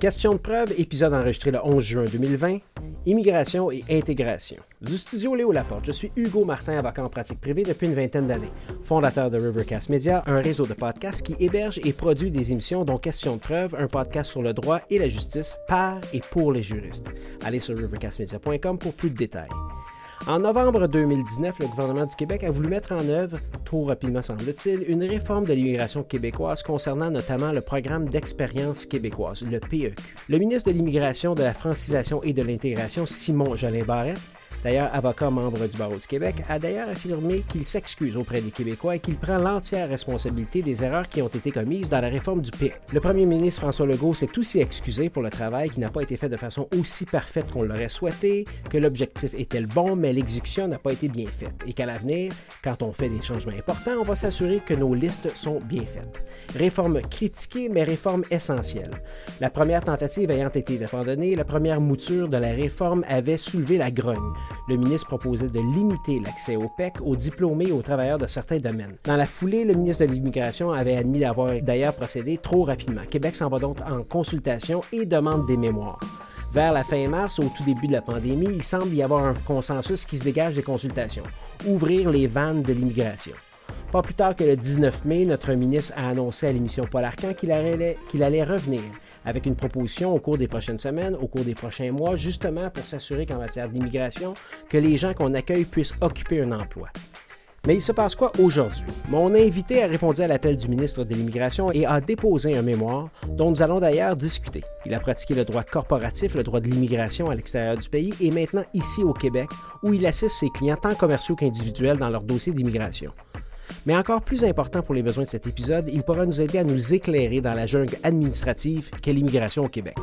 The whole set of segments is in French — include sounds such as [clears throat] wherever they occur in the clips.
Question de preuve, épisode enregistré le 11 juin 2020, Immigration et intégration. Du studio Léo Laporte, je suis Hugo Martin, avocat en pratique privée depuis une vingtaine d'années, fondateur de Rivercast Media, un réseau de podcasts qui héberge et produit des émissions dont Question de preuve, un podcast sur le droit et la justice par et pour les juristes. Allez sur rivercastmedia.com pour plus de détails. En novembre 2019, le gouvernement du Québec a voulu mettre en œuvre, trop rapidement semble-t-il, une réforme de l'immigration québécoise concernant notamment le programme d'expérience québécoise, le PEQ. Le ministre de l'Immigration, de la Francisation et de l'Intégration, Simon Jolin Barrette, d'ailleurs avocat membre du Barreau du Québec, a d'ailleurs affirmé qu'il s'excuse auprès des Québécois et qu'il prend l'entière responsabilité des erreurs qui ont été commises dans la réforme du PIC. Le premier ministre François Legault s'est aussi excusé pour le travail qui n'a pas été fait de façon aussi parfaite qu'on l'aurait souhaité, que l'objectif était le bon, mais l'exécution n'a pas été bien faite, et qu'à l'avenir, quand on fait des changements importants, on va s'assurer que nos listes sont bien faites. Réforme critiquée, mais réforme essentielle. La première tentative ayant été abandonnée, la première mouture de la réforme avait soulevé la grogne le ministre proposait de limiter l'accès au PEC aux diplômés et aux travailleurs de certains domaines. Dans la foulée, le ministre de l'Immigration avait admis d'avoir d'ailleurs procédé trop rapidement. Québec s'en va donc en consultation et demande des mémoires. Vers la fin mars, au tout début de la pandémie, il semble y avoir un consensus qui se dégage des consultations. Ouvrir les vannes de l'immigration. Pas plus tard que le 19 mai, notre ministre a annoncé à l'émission Paul Arcan qu'il allait, qu'il allait revenir avec une proposition au cours des prochaines semaines, au cours des prochains mois, justement pour s'assurer qu'en matière d'immigration, que les gens qu'on accueille puissent occuper un emploi. Mais il se passe quoi aujourd'hui? Mon invité a répondu à l'appel du ministre de l'Immigration et a déposé un mémoire dont nous allons d'ailleurs discuter. Il a pratiqué le droit corporatif, le droit de l'immigration à l'extérieur du pays et maintenant ici au Québec où il assiste ses clients tant commerciaux qu'individuels dans leur dossier d'immigration. Mais encore plus important pour les besoins de cet épisode, il pourra nous aider à nous éclairer dans la jungle administrative qu'est l'immigration au Québec.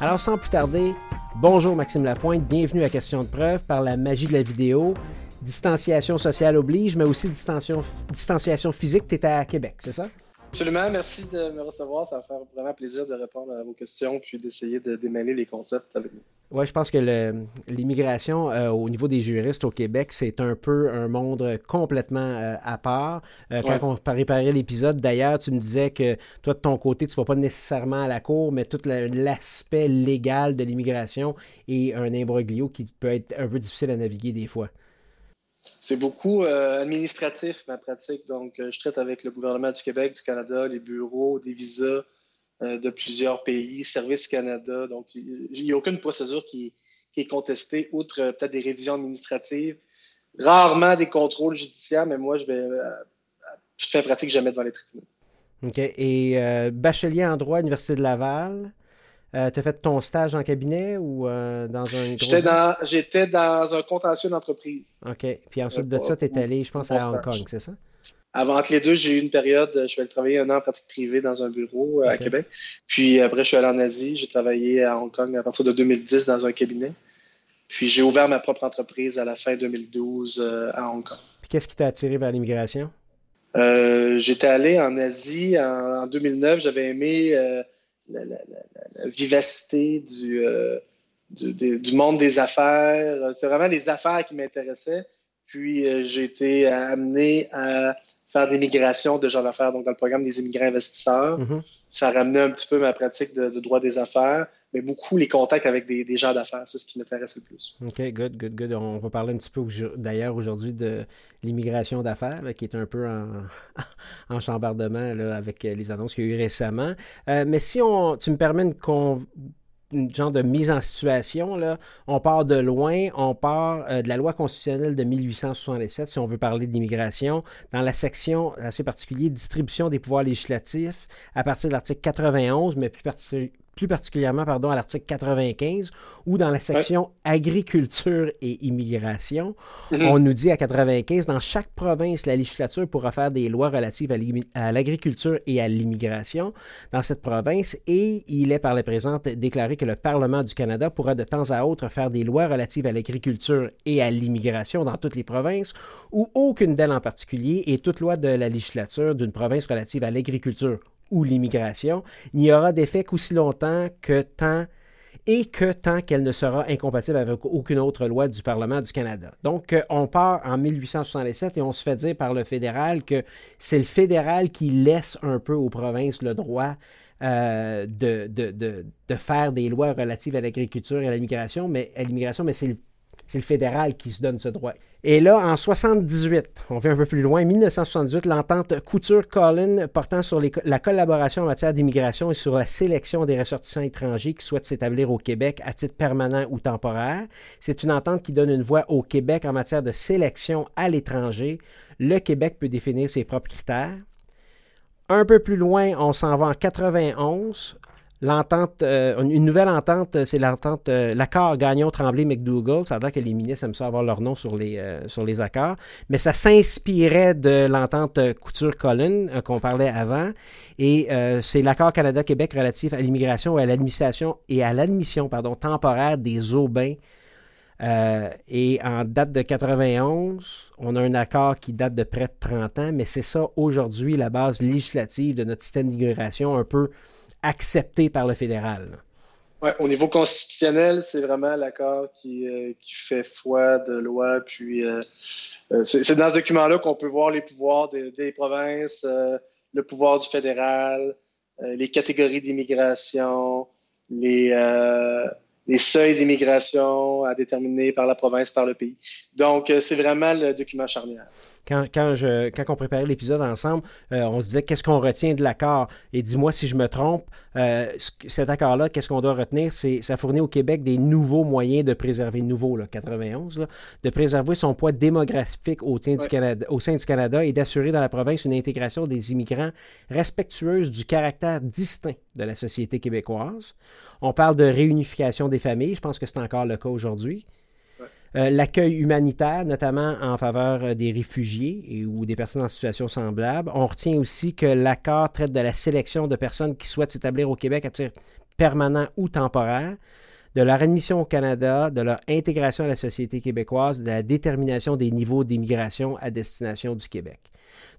Alors sans plus tarder, bonjour Maxime Lapointe, bienvenue à Question de preuve par la magie de la vidéo. Distanciation sociale oblige, mais aussi distanciation, physique, tu es à Québec, c'est ça? Absolument, merci de me recevoir. Ça va faire vraiment plaisir de répondre à vos questions puis d'essayer de démêler les concepts avec vous. Oui, je pense que l'immigration euh, au niveau des juristes au Québec, c'est un peu un monde complètement euh, à part. Euh, quand on préparait l'épisode, d'ailleurs, tu me disais que toi, de ton côté, tu ne vas pas nécessairement à la cour, mais tout l'aspect légal de l'immigration est un imbroglio qui peut être un peu difficile à naviguer des fois. C'est beaucoup administratif, ma pratique. Donc, je traite avec le gouvernement du Québec, du Canada, les bureaux, des visas, de plusieurs pays, Service Canada. Donc, il n'y a aucune procédure qui, est contestée, outre euh, peut-être des révisions administratives, rarement des contrôles judiciaires, mais moi, je vais euh, pratique jamais devant les tribunaux. OK. Et bachelier en droit à l'Université de Laval. tu as fait ton stage en cabinet ou dans un gros... J'étais dans, un contentieux d'entreprise. OK. Puis ensuite de ça, tu es allé, je pense, à Hong Kong, c'est ça? Avant que les deux, j'ai eu une période, je vais travailler un an en pratique privée dans un bureau euh, à Québec. Puis après, je suis allé en Asie. J'ai travaillé à Hong Kong à partir de 2010 dans un cabinet. Puis j'ai ouvert ma propre entreprise à la fin 2012 euh, à Hong Kong. Puis qu'est-ce qui t'a attiré vers l'immigration? Euh, j'étais allé en Asie en, 2009. J'avais aimé la, vivacité du, du, monde des affaires. C'est vraiment les affaires qui m'intéressaient. Puis j'ai été amené à faire des migrations de gens d'affaires, donc dans le programme des immigrants investisseurs. Mm-hmm. Ça ramenait un petit peu ma pratique de, droit des affaires, mais beaucoup les contacts avec des, gens d'affaires. C'est ce qui m'intéresse le plus. OK, good, good, good. On va parler un petit peu d'ailleurs aujourd'hui de l'immigration d'affaires, qui est un peu en, [laughs] en chambardement là, avec les annonces qu'il y a eu récemment. Euh, mais si on, tu me permets une, une genre de mise en situation. Là. On part de loin, on part euh, de la loi constitutionnelle de 1867, si on veut parler d'immigration, dans la section assez particulière distribution des pouvoirs législatifs, à partir de l'article 91, mais plus, particulièrement plus particulièrement pardon, à l'article 95, ou dans la section agriculture et immigration, mhm. on nous dit à 95, dans chaque province, la législature pourra faire des lois relatives à l'agriculture et à l'immigration dans cette province, et il est par la présente déclaré que le Parlement du Canada pourra de temps à autre faire des lois relatives à l'agriculture et à l'immigration dans toutes les provinces, ou aucune d'elles en particulier, et toute loi de la législature d'une province relative à l'agriculture ou l'immigration, n'y aura d'effet qu'aussi longtemps que tant et que tant qu'elle ne sera incompatible avec aucune autre loi du Parlement du Canada. Donc, euh, on part en 1867 et on se fait dire par le fédéral que c'est le fédéral qui laisse un peu aux provinces le droit de, de, de, faire des lois relatives à l'agriculture et à l'immigration, mais à l'immigration, mais c'est le c'est le fédéral qui se donne ce droit. Et là, en 78, on va un peu plus loin, 1978, l'entente Couture-Collin portant sur la collaboration en matière d'immigration et sur la sélection des ressortissants étrangers qui souhaitent s'établir au Québec à titre permanent ou temporaire. C'est une entente qui donne une voix au Québec en matière de sélection à l'étranger. Le Québec peut définir ses propres critères. Un peu plus loin, on s'en va en 91. L'entente, euh, une nouvelle entente, euh, c'est l'entente, euh, l'accord Gagnon-Tremblay-McDougall. Ça a l'air que les ministres aiment ça avoir leur nom sur les, sur les accords. Mais ça s'inspirait de l'entente Couture-Collin qu'on parlait avant. Et c'est l'accord Canada-Québec relatif à l'immigration et à l'administration et à l'admission pardon, temporaire des Aubins. et en date de 91, on a un accord qui date de près de 30 ans, mais c'est ça aujourd'hui la base législative de notre système d'immigration un peu accepté par le fédéral. Ouais, au niveau constitutionnel, c'est vraiment l'accord qui, euh, fait foi de loi. Puis euh, euh, c'est dans ce document-là qu'on peut voir les pouvoirs des, des provinces, le pouvoir du fédéral, les catégories d'immigration, les, les seuils d'immigration à déterminer par la province, par le pays. Donc, c'est vraiment le document charnière quand, quand, je, quand on préparait l'épisode ensemble, euh, on se disait qu'est-ce qu'on retient de l'accord? Et dis-moi si je me trompe, euh, cet accord-là, qu'est-ce qu'on doit retenir? C'est ça fournit au Québec des nouveaux moyens de préserver, nouveau, là, 91, de préserver son poids démographique au du Canada, au sein du Canada et d'assurer dans la province une intégration des immigrants respectueuse du caractère distinct de la société québécoise. On parle de réunification des familles, je pense que c'est encore le cas aujourd'hui. Euh, l'accueil humanitaire, notamment en faveur euh, des réfugiés et, ou des personnes en situation semblable. On retient aussi que l'accord traite de la sélection de personnes qui souhaitent s'établir au Québec à titre permanent ou temporaire, de leur admission au Canada, de leur intégration à la société québécoise, de la détermination des niveaux d'immigration à destination du Québec.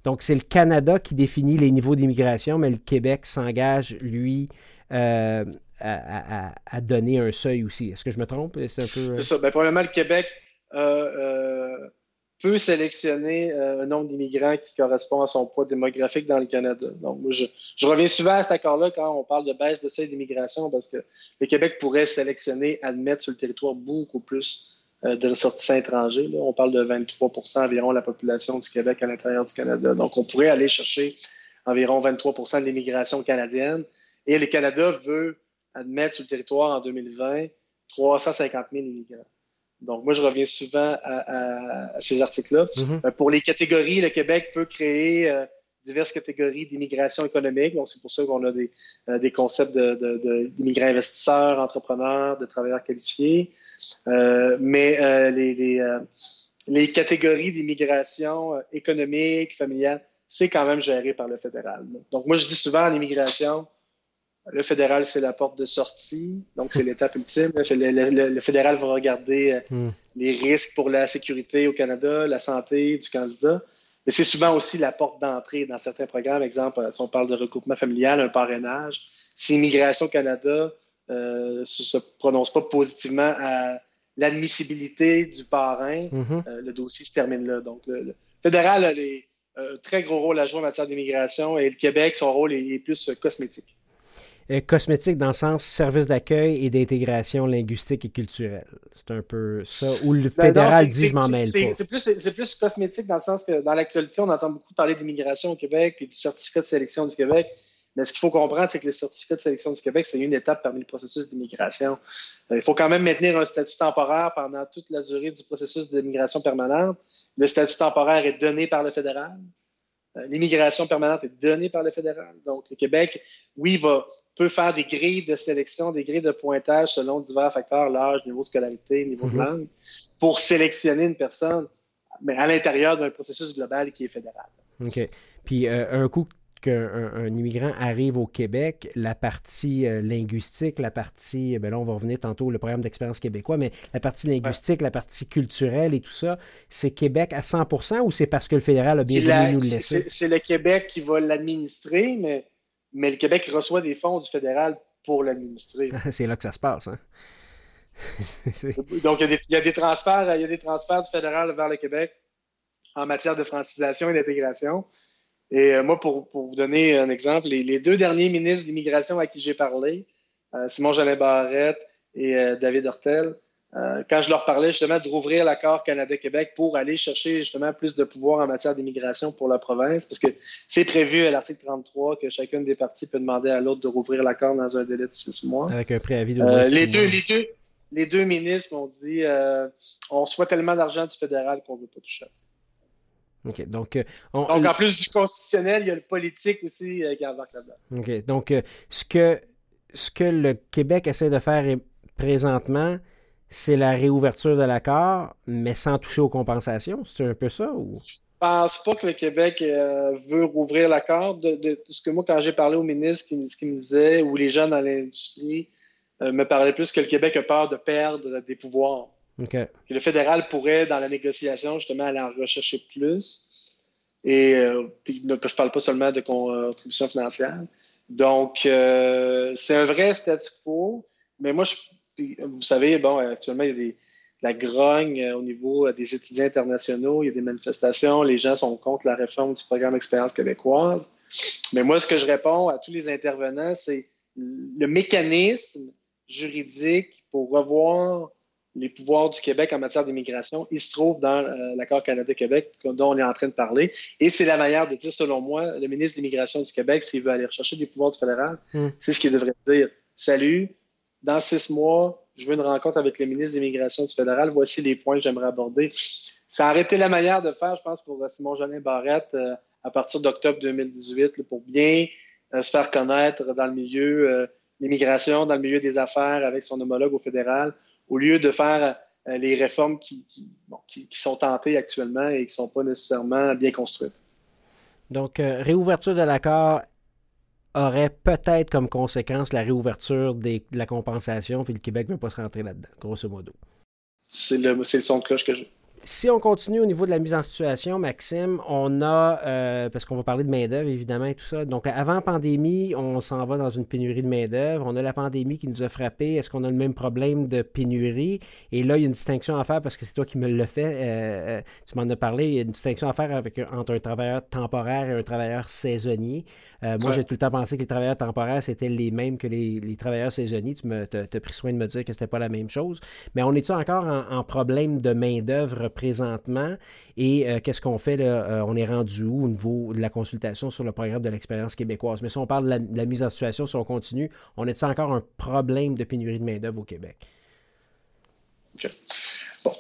Donc, c'est le Canada qui définit les niveaux d'immigration, mais le Québec s'engage, lui, euh, à, donner un seuil aussi. Est-ce que je me trompe? C'est un peu... Euh, ça. Ben, probablement, le Québec euh, peut sélectionner un nombre d'immigrants qui correspond à son poids démographique dans le Canada. Donc, moi, je, reviens souvent à cet accord-là quand on parle de baisse de seuil d'immigration parce que le Québec pourrait sélectionner, admettre sur le territoire beaucoup plus de ressortissants étrangers. On parle de 23% environ de la population du Québec à l'intérieur du Canada. Donc, on pourrait aller chercher environ 23 de l'immigration canadienne. Et le Canada veut admettre sur le territoire en 2020 350 000 immigrants. Donc, moi, je reviens souvent à, ces articles-là. Mm-hmm. Euh, pour les catégories, le Québec peut créer euh, diverses catégories d'immigration économique. Donc, c'est pour ça qu'on a des, euh, concepts d'immigrants de, investisseurs, entrepreneurs, de travailleurs qualifiés. mais les, les, catégories d'immigration économique, familiale, c'est quand même géré par le fédéral. Donc, moi, je dis souvent en immigration, le fédéral, c'est la porte de sortie, donc c'est l'étape ultime. Le, fédéral va regarder euh, hmm. les risques pour la sécurité au Canada, la santé du candidat, mais c'est souvent aussi la porte d'entrée dans certains programmes. Exemple, euh, si on parle de recoupement familial, un parrainage, si Immigration Canada ne euh, se, prononce pas positivement à l'admissibilité du parrain, hmm. le dossier se termine là. Donc, le, fédéral a un très gros rôle à jouer en matière d'immigration et le Québec, son rôle est plus cosmétique. Euh, cosmétique dans le sens service d'accueil et d'intégration linguistique et culturelle. C'est un peu ça. Où le fédéral dit je m'en mêle pas. C'est plus, plus, cosmétique dans le sens que dans l'actualité, on entend beaucoup parler d'immigration au Québec et du certificat de sélection du Québec. Mais ce qu'il faut comprendre, c'est que le certificat de sélection du Québec, c'est une étape parmi le processus d'immigration. Euh, il faut quand même maintenir un statut temporaire pendant toute la durée du processus d'immigration permanente. Le statut temporaire est donné par le fédéral. Euh, l'immigration permanente est donnée par le fédéral. Donc, le Québec, oui, va peut faire des grilles de sélection, des grilles de pointage selon divers facteurs, l'âge, niveau de scolarité, niveau de mhm. langue, pour sélectionner une personne, mais à l'intérieur d'un processus global qui est fédéral. OK. Puis euh, un coup qu'un immigrant arrive au Québec, la partie euh, linguistique, la partie, ben là on va revenir tantôt le programme d'expérience québécois, mais la partie linguistique, la partie culturelle et tout ça, c'est Québec à 100% ou c'est parce que le fédéral a bien voulu nous le laisser? C'est le Québec qui va l'administrer, mais mais le Québec reçoit des fonds du fédéral pour l'administrer. [laughs] c'est là que ça se passe. Hein? Donc, il y, a des, transferts, il y a des transferts du fédéral vers le Québec en matière de francisation et d'intégration. Et moi, pour, vous donner un exemple, les, deux derniers ministres d'immigration à qui j'ai parlé, Simon Jolin Barrette et David Hortel, euh, quand je leur parlais justement de rouvrir l'accord Canada-Québec pour aller chercher justement plus de pouvoir en matière d'immigration pour la province, parce que c'est prévu à l'article 33 que chacune des parties peut demander à l'autre de rouvrir l'accord dans un délai de six mois. Avec un préavis de euh, les, deux, les, deux, les deux ministres m'ont dit euh, on reçoit tellement d'argent du fédéral qu'on ne veut pas toucher à ça. OK. Donc, donc, en plus du constitutionnel, il y a le politique aussi qui embarque là-dedans. OK. Donc, ce, que, ce que le Québec essaie de faire présentement, c'est la réouverture de l'accord, mais sans toucher aux compensations. C'est un peu ça ou? Je pense pas que le Québec euh, veut rouvrir l'accord. De, ce que moi, quand j'ai parlé au ministre, ce qu'il me disait, ou les gens dans l'industrie euh, me parlaient plus que le Québec a peur de perdre des pouvoirs. Que le fédéral pourrait, dans la négociation, justement, aller en rechercher plus. Et euh, puis, je ne parle pas seulement de contribution financière. Donc, c'est un vrai statu quo. Mais moi, je vous savez, bon, actuellement, il y a des, la grogne euh, au niveau euh, des étudiants internationaux, il y a des manifestations, les gens sont contre la réforme du programme Expérience québécoise. Mais moi, ce que je réponds à tous les intervenants, c'est le mécanisme juridique pour revoir les pouvoirs du Québec en matière d'immigration, il se trouve dans euh, l'accord Canada-Québec dont on est en train de parler. Et c'est la manière de dire, selon moi, le ministre de l'Immigration du Québec, s'il veut aller rechercher des pouvoirs du fédéral, hmm. c'est ce qu'il devrait dire. Salut, dans six mois, je veux une rencontre avec le ministre de l'Immigration du fédéral. Voici les points que j'aimerais aborder. Ça a arrêté la manière de faire, je pense, pour Simon Jolin Barrette euh, à partir d'octobre 2018 pour bien euh, se faire connaître dans le milieu euh, l'immigration, dans le milieu des affaires avec son homologue au fédéral, au lieu de faire les réformes qui, qui, sont tentées actuellement et qui ne sont pas nécessairement bien construites. Donc, réouverture de l'accord aurait peut-être comme conséquence la réouverture de la compensation, puis le Québec ne veut pas se rentrer là-dedans, grosso modo. C'est le, le son de cloche que j'ai. Si on continue au niveau de la mise en situation, Maxime, on a, euh, parce qu'on va parler de main-d'œuvre évidemment et tout ça. Donc, avant pandémie, on s'en va dans une pénurie de main-d'œuvre. On a la pandémie qui nous a frappé. Est-ce qu'on a le même problème de pénurie? Et là, il y a une distinction à faire parce que c'est toi qui me le fais. Euh, euh, tu m'en as parlé. Il y a une distinction à faire avec, entre un travailleur temporaire et un travailleur saisonnier. moi, j'ai tout le temps pensé que les travailleurs temporaires, c'était les mêmes que les, travailleurs saisonniers. Tu me, as pris soin de me dire que c'était pas la même chose. Mais on est encore en, en problème de main-d'œuvre présentement et euh, qu'est-ce qu'on fait là? Euh, on est rendu où au niveau de la consultation sur le programme de l'expérience québécoise? Mais si on parle de la, mise en situation, si on continue, on est encore un problème de pénurie de main-d'œuvre au Québec?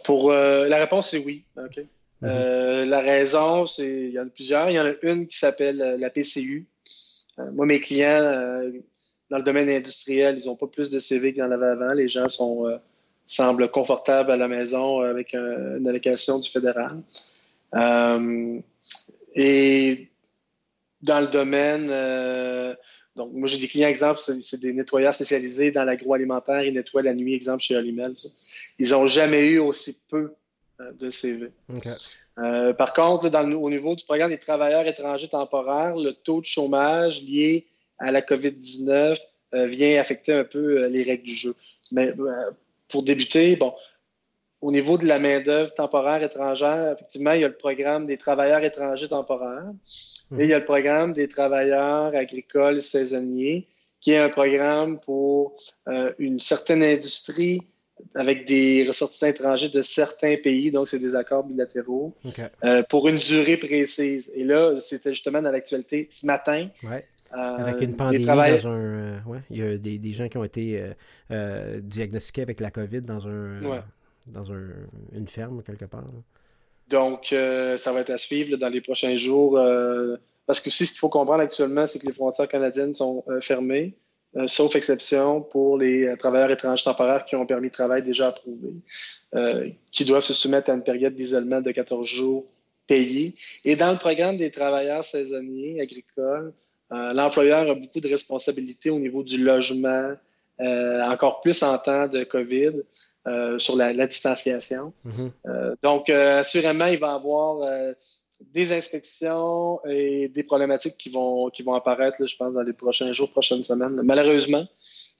pour euh, la réponse, c'est oui. Mm-hmm. la raison, c'est il y en a plusieurs. Il y en a une qui s'appelle la PCU. moi, mes clients dans le domaine industriel, ils n'ont pas plus de CV qu'il y en avait avant. Les gens sont semble confortable à la maison avec une allocation du fédéral. Euh, et dans le domaine, euh, donc moi j'ai des clients, exemple, c'est des nettoyeurs spécialisés dans l'agroalimentaire, ils nettoient la nuit, exemple, chez Olimel. Ils n'ont jamais eu aussi peu euh, de CV. par contre, dans au niveau du programme des travailleurs étrangers temporaires, le taux de chômage lié à la COVID-19 vient affecter un peu les règles du jeu. Mais pour débuter, bon, au niveau de la main-d'œuvre temporaire étrangère, effectivement, il y a le programme des travailleurs étrangers temporaires et il y a le programme des travailleurs agricoles saisonniers, qui est un programme pour euh, une certaine industrie avec des ressortissants étrangers de certains pays, donc c'est des accords bilatéraux, euh, pour une durée précise. Et là, c'était justement dans l'actualité ce matin. Avec une pandémie dans un. Euh, ouais, il y a des, des, gens qui ont été euh, diagnostiqués avec la COVID dans un dans un, une ferme quelque part. Donc, ça va être à suivre dans les prochains jours. parce que aussi, ce qu'il faut comprendre actuellement, c'est que les frontières canadiennes sont fermées, sauf exception pour les travailleurs étrangers temporaires qui ont un permis de travail déjà approuvé, qui doivent se soumettre à une période d'isolement de 14 jours payés. Et dans le programme des travailleurs saisonniers agricoles, euh, l'employeur a beaucoup de responsabilités au niveau du logement, euh, encore plus en temps de COVID, euh, sur la, distanciation. Mm-hmm. donc, assurément, il va y avoir des inspections et des problématiques qui vont, qui vont apparaître, je pense, dans les prochains jours, prochaines semaines, malheureusement,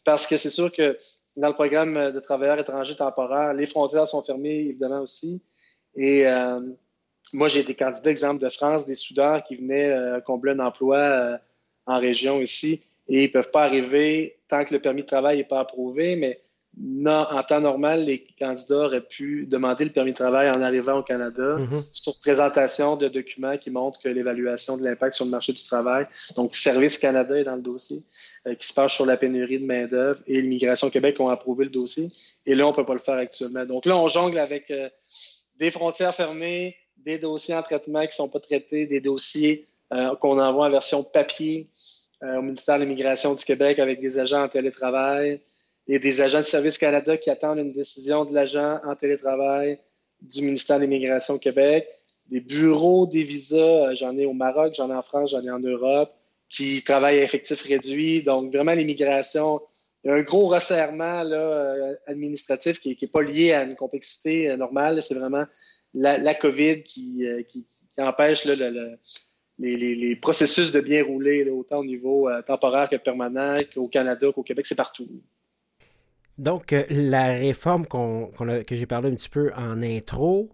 parce que c'est sûr que dans le programme de travailleurs étrangers temporaires, les frontières sont fermées, évidemment aussi, et moi, j'ai été candidat, exemple, de France, des soudeurs qui venaient combler un emploi en région ici et ils ne peuvent pas arriver tant que le permis de travail n'est pas approuvé, mais non, en temps normal, les candidats auraient pu demander le permis de travail en arrivant au Canada mhm. sur présentation de documents qui montrent que l'évaluation de l'impact sur le marché du travail, donc Service Canada est dans le dossier, euh, qui se penche sur la pénurie de main-d'œuvre et l'Immigration Québec ont approuvé le dossier. Et là, on ne peut pas le faire actuellement. Donc là, on jongle avec euh, des frontières fermées, des dossiers en traitement qui ne sont pas traités, des dossiers qu'on envoie en version papier au ministère de l'Immigration du Québec avec des agents en télétravail a des agents de Service Canada qui attendent une décision de l'agent en télétravail du ministère de l'Immigration au Québec. Des bureaux des visas, euh, j'en ai au Maroc, j'en ai en France, j'en ai en Europe, qui travaillent à effectif réduit. Donc, vraiment, l'immigration, il y a un gros resserrement là, euh, administratif qui n'est pas lié à une complexité euh, normale. C'est vraiment la, COVID qui, empêche les, processus de bien rouler, autant au niveau temporaire que permanent, qu'au Canada, qu'au Québec, c'est partout. Donc, euh, la réforme que j'ai parlé un petit peu en intro,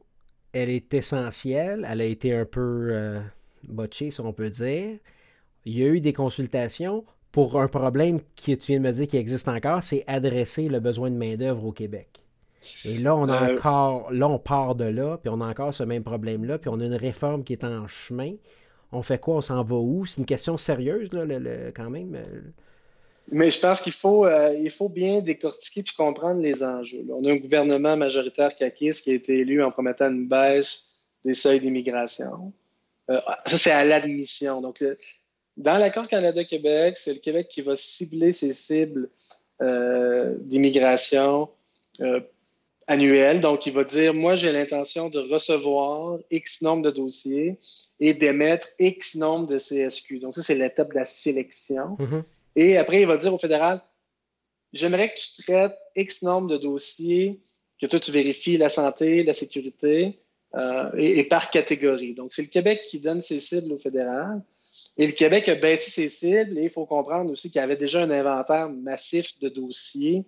elle est essentielle. Elle a été un peu euh, botchée, si on peut dire. Il y a eu des consultations pour un problème que tu viens de me dire qui existe encore, c'est adresser le besoin de main-d'œuvre au Québec. Et là, on a euh, encore, là, on part de là, puis on a encore ce même problème-là, puis on a une réforme qui est en chemin. On fait quoi? On s'en va où? C'est une question sérieuse, quand même. Mais je pense qu'il faut, euh, faut bien décortiquer puis comprendre les enjeux. On a un gouvernement majoritaire caquiste qui a été élu en promettant une baisse des seuils d'immigration. Euh, ça, c'est à l'admission. Donc, dans l'accord Canada-Québec, c'est le Québec qui va cibler ses cibles euh, d'immigration annuelles. Donc, il va dire, moi, j'ai l'intention de recevoir X nombre de dossiers et d'émettre X nombre de CSQ. Donc, ça, c'est l'étape de la sélection. Mm-hmm. Et après, il va dire au fédéral, j'aimerais que tu traites X nombre de dossiers, que toi, tu vérifies la santé, la sécurité, euh, et, par catégorie. Donc, c'est le Québec qui donne ses cibles au fédéral. Et le Québec a baissé ses cibles et il faut comprendre aussi qu'il y avait déjà un inventaire massif de dossiers.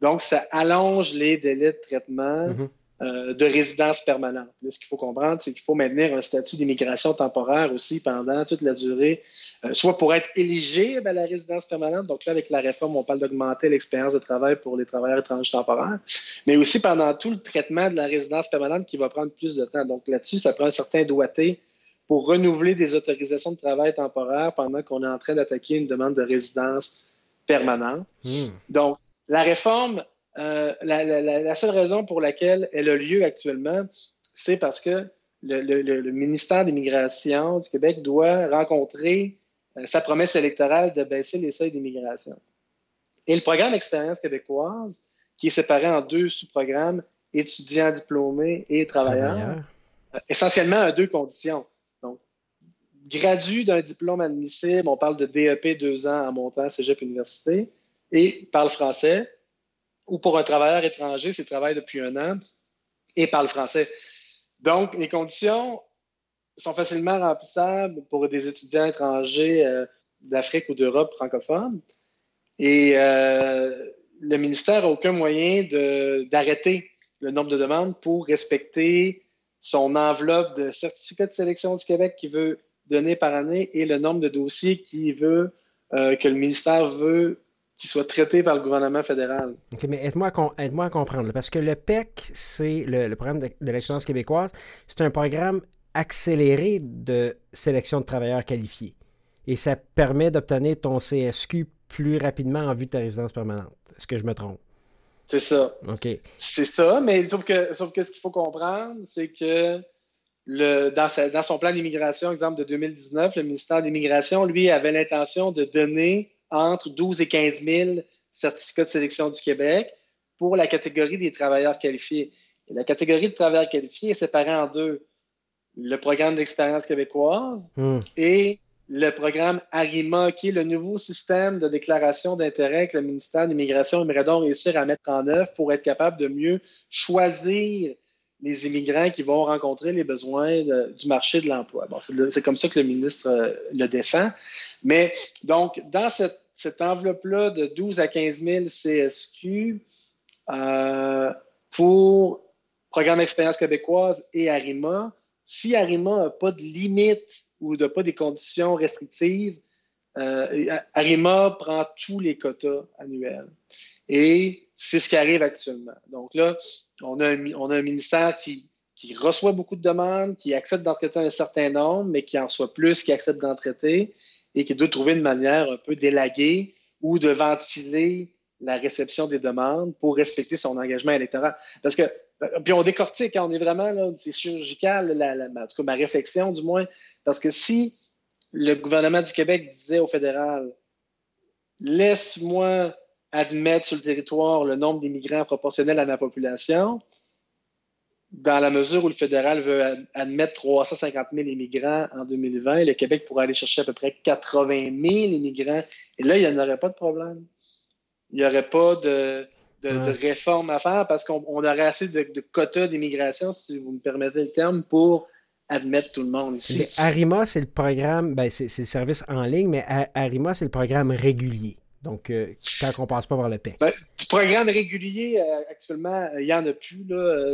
Donc, ça allonge les délais de traitement. Mm-hmm. Euh, de résidence permanente. ce qu'il faut comprendre, c'est qu'il faut maintenir un statut d'immigration temporaire aussi pendant toute la durée, euh, soit pour être éligible à la résidence permanente. Donc là, avec la réforme, on parle d'augmenter l'expérience de travail pour les travailleurs étrangers temporaires, mais aussi pendant tout le traitement de la résidence permanente qui va prendre plus de temps. Donc là-dessus, ça prend un certain doigté pour renouveler des autorisations de travail temporaire pendant qu'on est en train d'attaquer une demande de résidence permanente. Hmm. Donc, la réforme euh, la, seule raison pour laquelle elle a lieu actuellement, c'est parce que le, ministère de l'Immigration du Québec doit rencontrer euh, sa promesse électorale de baisser les seuils d'immigration. Et le programme Expérience québécoise, qui est séparé en deux sous-programmes, étudiants diplômés et travailleurs, euh, essentiellement à deux conditions. Donc, gradu d'un diplôme admissible, on parle de DEP deux ans en montant cégep université, et parle français, ou pour un travailleur étranger, s'il travaille depuis un an et parle français. Donc, les conditions sont facilement remplissables pour des étudiants étrangers euh, d'Afrique ou d'Europe francophone. Et euh, le ministère n'a aucun moyen d'arrêter le nombre de demandes pour respecter son enveloppe de certificats de sélection du Québec qu'il veut donner par année et le nombre de dossiers qu'il veut, euh, que le ministère veut qui soit traité par le gouvernement fédéral. OK, mais aide-moi à, comprendre. Parce que le PEC, c'est le, programme de, l'excellence québécoise, c'est un programme accéléré de sélection de travailleurs qualifiés. Et ça permet d'obtenir ton CSQ plus rapidement en vue de ta résidence permanente. Est-ce que je me trompe? C'est ça. OK. C'est ça, mais sauf que, sauf que ce qu'il faut comprendre, c'est que le, dans, dans son plan d'immigration, exemple de 2019, le ministère de l'Immigration, lui, avait l'intention de donner entre 12 et 15 000 certificats de sélection du Québec pour la catégorie des travailleurs qualifiés. la catégorie de travailleurs qualifiés est séparée en deux. Le programme d'expérience québécoise hmm. et le programme ARIMA, qui est le nouveau système de déclaration d'intérêt que le ministère de l'Immigration aimerait donc réussir à mettre en œuvre pour être capable de mieux choisir les immigrants qui vont rencontrer les besoins du marché de l'emploi. Bon, c'est comme ça que le ministre euh, le défend. Mais donc, dans cette cette enveloppe-là de 12 à 15 000 CSQ pour Programme Expérience québécoise et ARIMA, si Arima n'a pas de limite ou n'a pas des conditions restrictives, euh, Arima prend tous les quotas annuels. Et c'est ce qui arrive actuellement. Donc là, on a un, on a un ministère qui, qui, reçoit beaucoup de demandes, qui accepte d'en traiter un certain nombre, mais qui en soit plus, qui accepte d'en traiter et qui doit trouver une manière un peu d'élaguer ou de ventiler la réception des demandes pour respecter son engagement électoral. Parce que, puis on décortique, hein, on est vraiment là, c'est chirurgical, en tout cas ma réflexion du moins, parce que si le gouvernement du Québec disait au fédéral, laisse-moi admettre sur le territoire le nombre d'immigrants proportionnel à ma population, dans la mesure où le fédéral veut admettre 350 000 immigrants en 2020, le Québec pourrait aller chercher à peu près 80 000 immigrants. Et là, il n'y en aurait pas de problème. Il n'y aurait pas de, réforme à faire parce qu'on aurait assez de, quotas d'immigration, si vous me permettez le terme, pour admettre tout le monde ici. Arima, c'est le programme, ben, c'est le service en ligne, mais Arima, c'est le programme régulier. Donc, euh, quand on passe pas par le PEC. Ben, du programme régulier, euh, actuellement, il n'y en a plus. Là.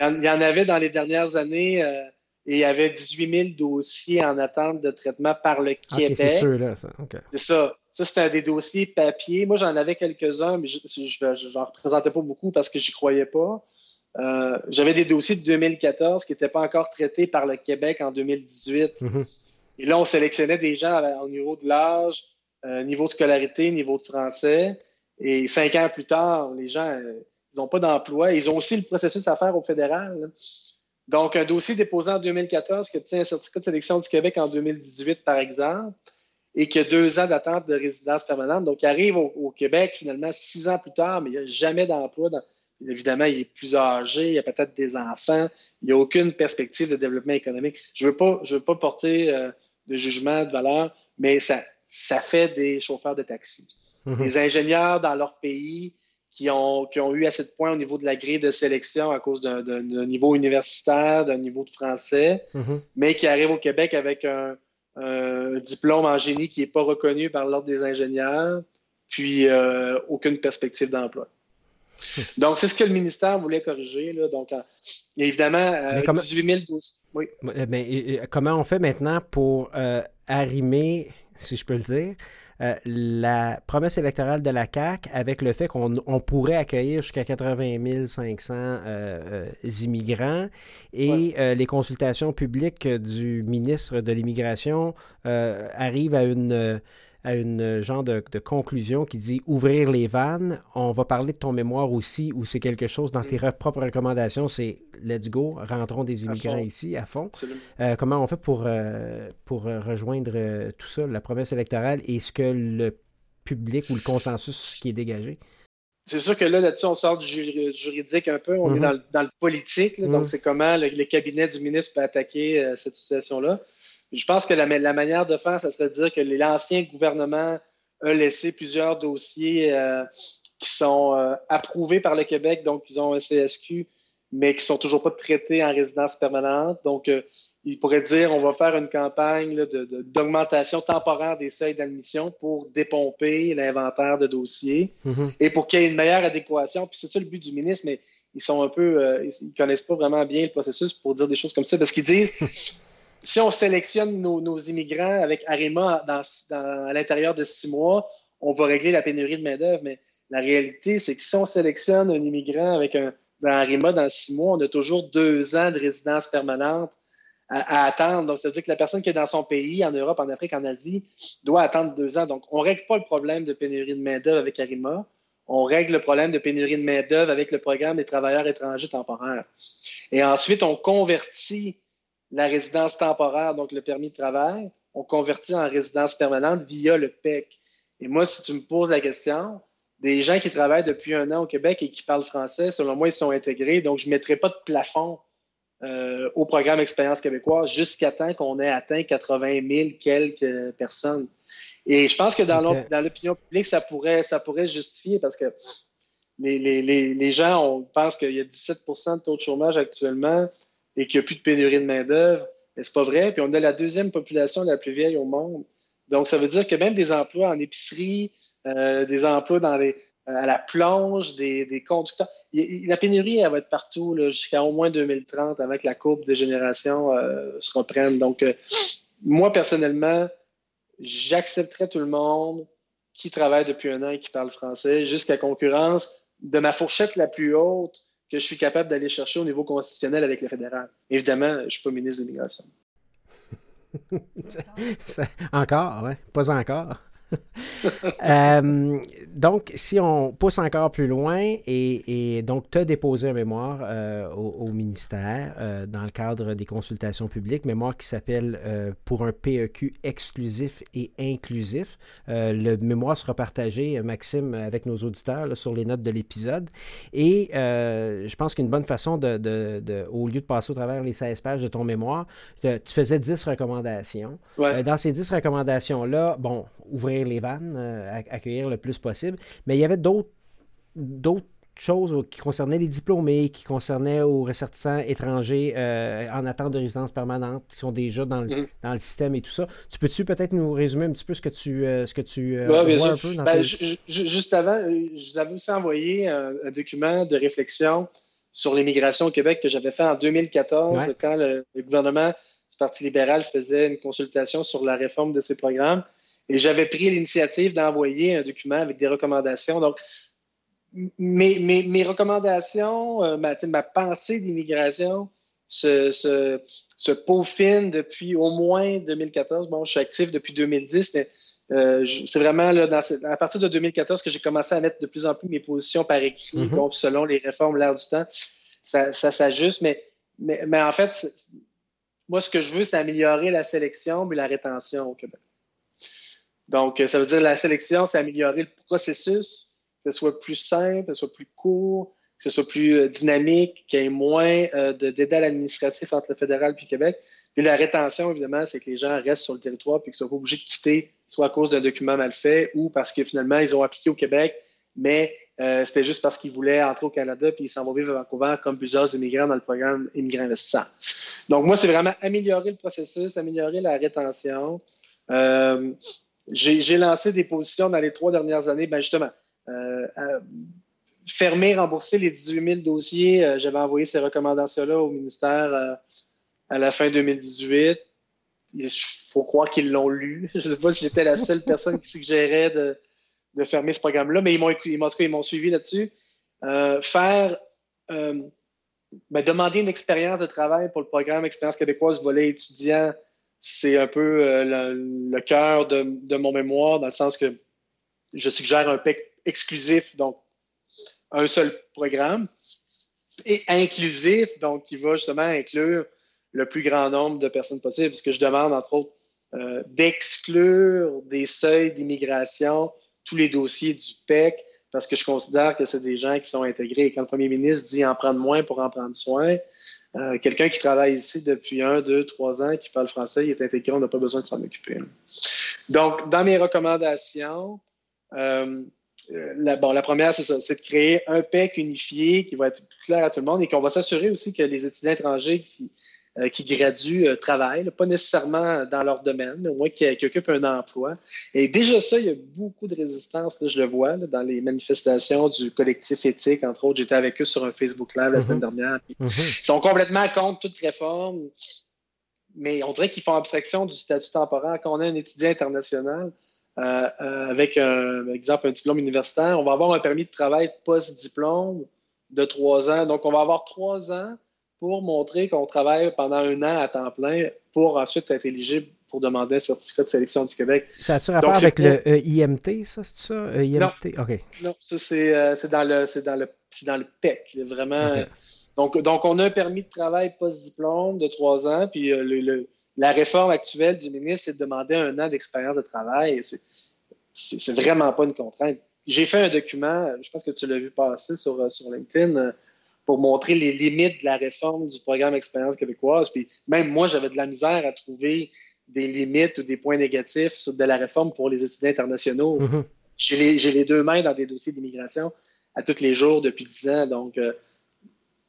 il y en avait dans les dernières années euh, et il y avait 18 000 dossiers en attente de traitement par le Québec. c'est sûr, là, ça. C'est ça. Ça, c'était des dossiers papier. Moi, j'en avais quelques-uns, mais je n'en représentais pas beaucoup parce que j'y croyais pas. J'avais des dossiers de 2014 qui n'étaient pas encore traités par le Québec en 2018. Mm-hmm. Et là, on sélectionnait des gens au niveau de l'âge, euh, niveau de scolarité, niveau de français. Et cinq ans plus tard, les gens, euh, ils n'ont pas d'emploi. Ils ont aussi le processus à faire au fédéral. Donc, un dossier déposé en 2014 qui obtient un certificat de sélection du Québec en 2018, par exemple, et qui a deux ans d'attente de résidence permanente. Donc, il arrive au, Québec finalement six ans plus tard, mais il n'y a jamais d'emploi. Évidemment, il est plus âgé, il y a peut-être des enfants, il n'y a aucune perspective de développement économique. Je ne veux, pas, porter euh, de jugement de valeur, mais ça, ça fait des chauffeurs de taxi. Mhm. Des ingénieurs dans leur pays qui ont, qui ont eu assez de points au niveau de la grille de sélection à cause d'un niveau universitaire, d'un niveau de français, mhm. mais qui arrivent au Québec avec un, diplôme en génie qui n'est pas reconnu par l'Ordre des ingénieurs, puis euh, aucune perspective d'emploi. [laughs] Donc, c'est ce que le ministère voulait corriger. Là. Donc, évidemment, 18 000 Oui. Mais, comment on fait maintenant pour euh, arrimer si je peux le dire, euh, la promesse électorale de la CAQ avec le fait qu'on pourrait accueillir jusqu'à 80 500 euh, euh, immigrants et les consultations publiques du ministre de l'Immigration arrivent à une à une genre de, conclusion qui dit ouvrir les vannes. On va parler de ton mémoire aussi, où c'est quelque chose dans tes mm. propres recommandations, c'est let's go, rentrons des immigrants ici à fond. Euh, comment on fait pour, euh, pour euh, rejoindre tout ça, la promesse électorale et ce que le public ou le consensus qui est dégagé? C'est sûr que là, là-dessus, on sort du juridique un peu, on est mm-hmm. dans, le politique, donc mm-hmm. c'est comment le, cabinet du ministre peut attaquer cette situation-là. Je pense que la, manière de faire, ça serait de dire que l'ancien gouvernement a laissé plusieurs dossiers euh, qui sont euh, approuvés par le Québec, donc ils ont un CSQ, mais qui sont toujours pas traités en résidence permanente. Donc, euh, il pourrait dire on va faire une campagne d'augmentation temporaire des seuils d'admission pour dépomper l'inventaire de dossiers mm-hmm. et pour qu'il y ait une meilleure adéquation. Puis c'est ça le but du ministre, mais ils sont un peu, ils connaissent pas vraiment bien le processus pour dire des choses comme ça parce qu'ils disent si on sélectionne nos, immigrants avec Arima à l'intérieur de six mois, on va régler la pénurie de main-d'œuvre. Mais la réalité, c'est que si on sélectionne un immigrant avec un dans Arima dans six mois, on a toujours deux ans de résidence permanente à, attendre. Donc, ça veut dire que la personne qui est dans son pays, en Europe, en Afrique, en Asie, doit attendre deux ans. Donc, on ne règle pas le problème de pénurie de main-d'œuvre avec Arima. On règle le problème de pénurie de main-d'œuvre avec le programme des travailleurs étrangers temporaires. Et ensuite, on convertit la résidence temporaire, donc le permis de travail, on convertit en résidence permanente via le PEC. Et moi, si tu me poses la question, des gens qui travaillent depuis un an au Québec et qui parlent français, selon moi, ils sont intégrés. Donc, je ne mettrai pas de plafond euh, au programme Expérience québécoise jusqu'à temps qu'on ait atteint 80 000 quelques personnes. Et je pense que dans l'opinion publique, ça pourrait, ça pourrait justifier parce que les, les, les gens on pense qu'il y a 17% de taux de chômage actuellement et qu'il n'y a plus de pénurie de main-d'œuvre. Mais c'est pas vrai. Puis on a la deuxième population la plus vieille au monde. Donc, ça veut dire que même des emplois en épicerie, euh, des emplois dans les, à la plonge des, conducteurs. la pénurie, elle va être partout jusqu'à au moins 2030 avec la courbe des générations euh, se reprenne. Donc, euh, moi, personnellement, j'accepterais tout le monde qui travaille depuis un an et qui parle français jusqu'à concurrence de ma fourchette la plus haute que je suis capable d'aller chercher au niveau constitutionnel avec le fédéral. Évidemment, je ne suis pas ministre de l'immigration. [laughs] encore, ouais. Pas encore. [laughs] Euh, donc, si on pousse encore plus loin, et, donc tu as déposé un mémoire euh, au, ministère euh, dans le cadre des consultations publiques, mémoire qui s'appelle Pour un PEQ exclusif et inclusif. le mémoire sera partagé, Maxime, avec nos auditeurs sur les notes de l'épisode. Et je pense qu'une bonne façon de, au lieu de passer au travers les 16 pages de ton mémoire, tu faisais 10 recommandations. dans ces 10 recommandations-là, bon, ouvrir les vannes, euh, accueillir le plus possible. Mais il y avait d'autres choses qui concernaient les diplômés, qui concernaient aux ressortissants étrangers euh, en attente de résidence permanente, qui sont déjà dans le, mm. dans le système et tout ça. Tu peux-tu peut-être nous résumer un petit peu ce que tu, euh, ce que tu vois un peu dans ben, Juste avant, je vous avais aussi envoyé un, document de réflexion sur l'immigration au Québec que j'avais fait en 2014 quand le, le, gouvernement du Parti libéral faisait une consultation sur la réforme de ses programmes. Et j'avais pris l'initiative d'envoyer un document avec des recommandations. Donc, mes, mes, mes recommandations, euh, ma, ma, pensée d'immigration se, se, se, peaufine depuis au moins 2014. Bon, je suis actif depuis 2010, mais euh, c'est vraiment là, dans, à partir de 2014 que j'ai commencé à mettre de plus en plus mes positions par écrit, mm-hmm. selon les réformes l'air du temps. Ça, ça s'ajuste, mais, mais, mais, en fait, moi, ce que je veux, c'est améliorer la sélection et la rétention au Québec. Donc, euh, ça veut dire la sélection, c'est améliorer le processus, que ce soit plus simple, que ce soit plus court, que ce soit plus euh, dynamique, qu'il y ait moins euh, de dédale administratif entre le fédéral et le Québec. Puis la rétention, évidemment, c'est que les gens restent sur le territoire puis qu'ils ne soient pas obligés de quitter, soit à cause d'un document mal fait ou parce que finalement, ils ont appliqué au Québec, mais c'était juste parce qu'ils voulaient entrer au Canada puis ils s'en vont vivre à Vancouver comme plusieurs immigrants dans le programme Immigrants investissants. Donc, moi, c'est vraiment améliorer le processus, améliorer la rétention. Euh, j'ai lancé des positions dans les trois dernières années, ben justement, euh, fermer, rembourser les 18 000 dossiers. Euh, j'avais envoyé ces recommandations-là au ministère euh, à la fin 2018. Il faut croire qu'ils l'ont lu. [laughs] Je ne sais pas si j'étais la seule personne qui suggérait de, fermer ce programme-là, mais ils m'ont ils m'ont suivi là-dessus. faire ben, demander une expérience de travail pour le programme Expérience québécoise volet étudiant c'est un peu euh, le, cœur de, mon mémoire, dans le sens que je suggère un PEC exclusif, donc un seul programme, et inclusif, donc qui va justement inclure le plus grand nombre de personnes possible, ce que je demande, entre autres, euh, d'exclure des seuils d'immigration tous les dossiers du PEC, parce que je considère que c'est des gens qui sont intégrés. Et quand le premier ministre dit en prendre moins pour en prendre soin, euh, quelqu'un qui travaille ici depuis un, deux, trois ans, qui parle français, il est intégré, on n'a pas besoin de s'en occuper. Donc, dans mes recommandations, euh, la, bon, la première, c'est de créer un PEC unifié qui va être clair à tout le monde et qu'on va s'assurer aussi que les étudiants étrangers qui, euh, qui graduent euh, travaillent, pas nécessairement dans leur domaine, mais au moins qui, occupent un emploi. Et déjà ça, il y a beaucoup de résistance, je le vois, dans les manifestations du collectif éthique, entre autres. J'étais avec eux sur un Facebook Live la semaine mm-hmm. dernière. Mm-hmm. Ils sont complètement contre toute réforme, mais on dirait qu'ils font abstraction du statut temporaire. Quand on a un étudiant international, euh, avec un par exemple un diplôme universitaire, on va avoir un permis de travail post-diplôme de trois ans. Donc, on va avoir trois ans pour montrer qu'on travaille pendant un an à temps plein pour ensuite être éligible pour demander un certificat de sélection du Québec. Ça a-tu rapport avec le IMT, ça, c'est ça? EIMT? Non, non ça, c'est, euh, dans, le, dans, le, dans le PEC. Vraiment. Donc, donc, on a un permis de travail post-diplôme de trois ans, puis euh, le, la réforme actuelle du ministre, c'est de demander un an d'expérience de travail. C'est, c'est, vraiment pas une contrainte. J'ai fait un document, je pense que tu l'as vu passer sur, euh, sur LinkedIn, pour montrer les limites de la réforme du programme Expérience québécoise. Puis même moi, j'avais de la misère à trouver des limites ou des points négatifs de la réforme pour les étudiants internationaux. Mm-hmm. J'ai les, deux mains dans des dossiers d'immigration à tous les jours depuis dix ans. Donc, euh,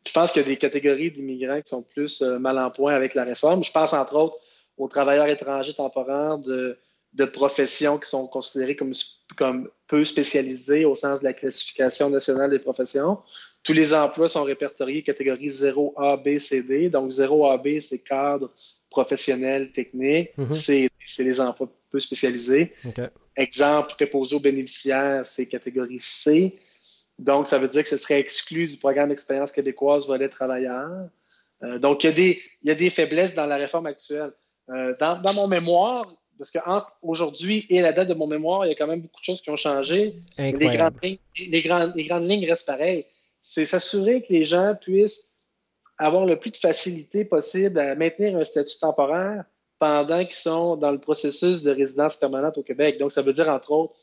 je pense qu'il y a des catégories d'immigrants qui sont plus euh, mal en point avec la réforme. Je pense entre autres aux travailleurs étrangers temporaires de, de professions qui sont considérées comme, comme peu spécialisées au sens de la classification nationale des professions. Tous les emplois sont répertoriés catégorie 0A, B, C, D. Donc 0A, B, c'est cadre professionnel, technique. Mm-hmm. C'est les emplois peu spécialisés. Exemple, préposé aux bénéficiaires, c'est catégorie C. Donc, ça veut dire que ce serait exclu du programme d'expérience québécoise volet travailleurs. Euh, donc, il y, a des, il y, a des, faiblesses dans la réforme actuelle. Euh, dans, dans, mon mémoire, parce qu'entre aujourd'hui et la date de mon mémoire, il y a quand même beaucoup de choses qui ont changé. Les grandes, lignes, les, grandes, les grandes lignes restent pareilles. C'est s'assurer que les gens puissent avoir le plus de facilité possible à maintenir un statut temporaire pendant qu'ils sont dans le processus de résidence permanente au Québec. Donc, ça veut dire, entre autres,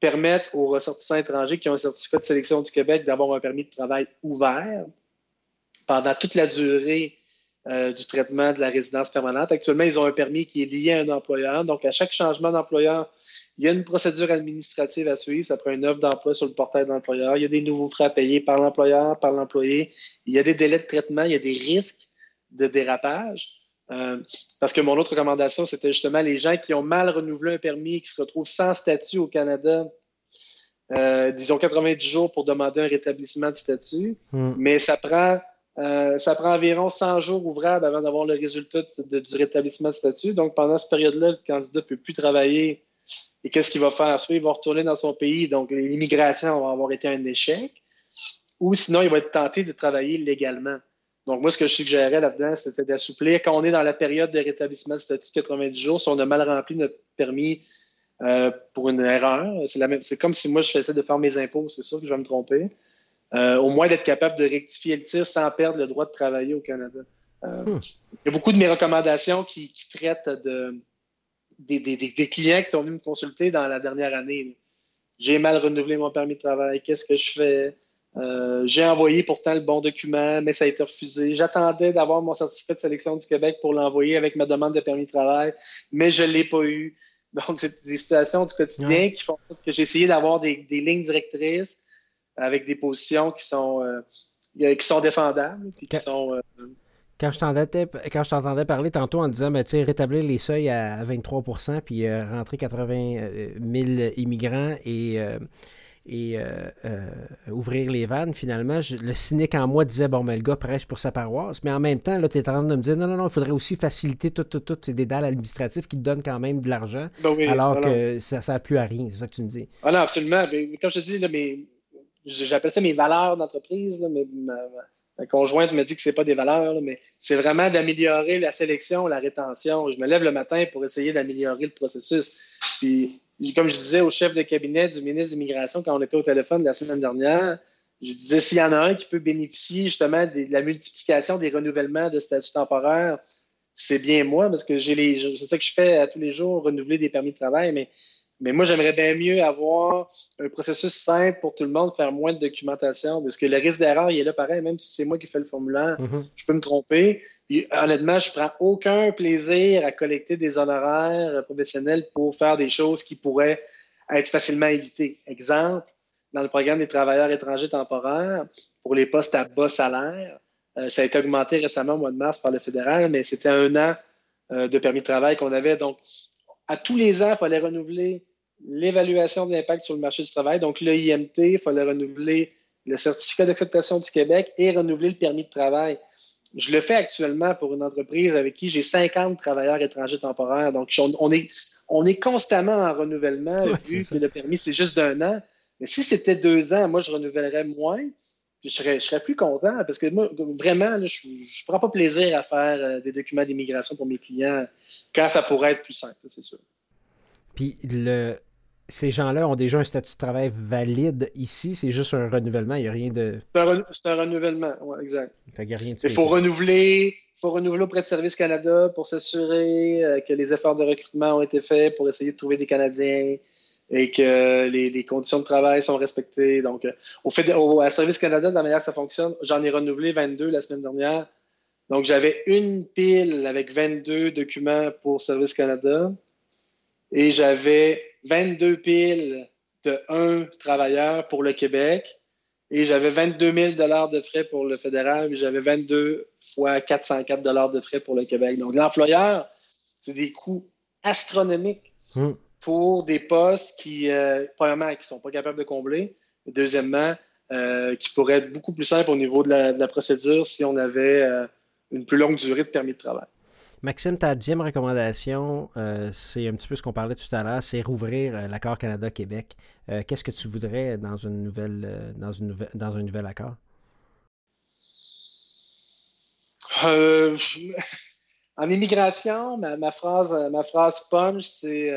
permettre aux ressortissants étrangers qui ont un certificat de sélection du Québec d'avoir un permis de travail ouvert pendant toute la durée euh, du traitement de la résidence permanente. Actuellement, ils ont un permis qui est lié à un employeur. Donc, à chaque changement d'employeur, il y a une procédure administrative à suivre. Ça prend une offre d'emploi sur le portail d'employeur. Il y a des nouveaux frais à payer par l'employeur, par l'employé. Il y a des délais de traitement. Il y a des risques de dérapage. Euh, parce que mon autre recommandation, c'était justement les gens qui ont mal renouvelé un permis, qui se retrouvent sans statut au Canada, euh, disons 90 jours pour demander un rétablissement de statut, hmm. mais ça prend, euh, ça prend environ 100 jours ouvrables avant d'avoir le résultat du rétablissement de statut. Donc, pendant cette période-là, le candidat ne peut plus travailler. Et qu'est-ce qu'il va faire? Soit il va retourner dans son pays, donc l'immigration va avoir été un échec, ou sinon il va être tenté de travailler légalement. Donc, moi, ce que je suggérais là-dedans, c'était d'assouplir. Quand on est dans la période de rétablissement de statut de 90 jours, si on a mal rempli notre permis euh, pour une erreur, c'est comme si moi, je faisais de faire mes impôts, c'est sûr que je vais me tromper. Euh, au moins d'être capable de rectifier le tir sans perdre le droit de travailler au Canada. Euh, hmm. Il y a beaucoup de mes recommandations qui, traitent de, des, clients qui sont venus me consulter dans la dernière année. J'ai mal renouvelé mon permis de travail, qu'est-ce que je fais? Euh, j'ai envoyé pourtant le bon document, mais ça a été refusé. J'attendais d'avoir mon certificat de sélection du Québec pour l'envoyer avec ma demande de permis de travail, mais je ne l'ai pas eu. Donc, c'est des situations du quotidien qui font que j'ai essayé d'avoir des, lignes directrices avec des positions qui sont, euh, qui sont défendables, qui sont, euh, quand je t'entendais parler tantôt en disant, ben, rétablir les seuils à, 23% puis rentrer 80 000 immigrants et et euh, euh, ouvrir les vannes, finalement, le cynique en moi disait bon, mais le gars prêche pour sa paroisse. Mais en même temps, là, tu es en train de me dire non, non, non, il faudrait aussi faciliter tout, tout, tout. C'est des dalles administratives qui te donnent quand même de l'argent, ben alors que ça n'a plus à rien. C'est ça que tu me dis. Ah non, absolument. Mais, comme je te dis, là, mais, j'appelle ça mes valeurs d'entreprise. Mais ma, conjointe me dit que ce pas des valeurs, mais c'est vraiment d'améliorer la sélection, la rétention. Je me lève le matin pour essayer d'améliorer le processus. Puis comme je disais au chef de cabinet du ministre de l'Immigration quand on était au téléphone la semaine dernière, je disais s'il y en a un qui peut bénéficier justement de la multiplication des renouvellements de statut temporaire, c'est bien moi, parce que j'ai les. C'est ça que je fais à tous les jours, renouveler des permis de travail, mais mais moi, j'aimerais bien mieux avoir un processus simple pour tout le monde, faire moins de documentation, parce que le risque d'erreur, il est là pareil, même si c'est moi qui fais le formulaire, mm-hmm. je peux me tromper. Puis, honnêtement, je prends aucun plaisir à collecter des honoraires professionnels pour faire des choses qui pourraient être facilement évitées. Exemple, dans le programme des travailleurs étrangers temporaires, pour les postes à bas salaire, euh, ça a été augmenté récemment au mois de mars par le fédéral, mais c'était un an euh, de permis de travail qu'on avait. Donc, à tous les ans, il fallait renouveler l'évaluation de l'impact sur le marché du travail. Donc, le IMT, il fallait renouveler le certificat d'acceptation du Québec et renouveler le permis de travail. Je le fais actuellement pour une entreprise avec qui j'ai 50 travailleurs étrangers temporaires. Donc, on est, on est constamment en renouvellement, vu que le permis, c'est juste d'un an. Mais si c'était deux ans, moi, je renouvellerais moins je serais, je serais plus content parce que moi, vraiment, je ne prends pas plaisir à faire euh, des documents d'immigration pour mes clients quand ça pourrait être plus simple, c'est sûr. Puis le, ces gens-là ont déjà un statut de travail valide ici, c'est juste un renouvellement, il n'y a rien de. C'est un, renouvellement, oui, exact. il faut renouveler. Il faut renouveler auprès de Service Canada pour s'assurer euh, que les efforts de recrutement ont été faits pour essayer de trouver des Canadiens et que les, conditions de travail sont respectées. Donc, euh, au à Service Canada, de la manière que ça fonctionne, j'en ai renouvelé 22 la semaine dernière. Donc, j'avais une pile avec 22 documents pour Service Canada et j'avais 22 piles de un travailleur pour le Québec et j'avais 22 000 de frais pour le fédéral et j'avais 22 fois 404 de frais pour le Québec. Donc, l'employeur, c'est des coûts astronomiques. Hmm. Pour des postes qui, euh, premièrement, qui ne sont pas capables de combler, et deuxièmement, euh, qui pourraient être beaucoup plus simples au niveau de la, procédure si on avait euh, une plus longue durée de permis de travail. Maxime, ta deuxième recommandation, c'est un petit peu ce qu'on parlait tout à l'heure, c'est rouvrir l'accord Canada-Québec. Qu'est-ce que tu voudrais dans une nouvelle dans une dans un nouvel accord? En immigration, ma, phrase ma phrase punch, c'est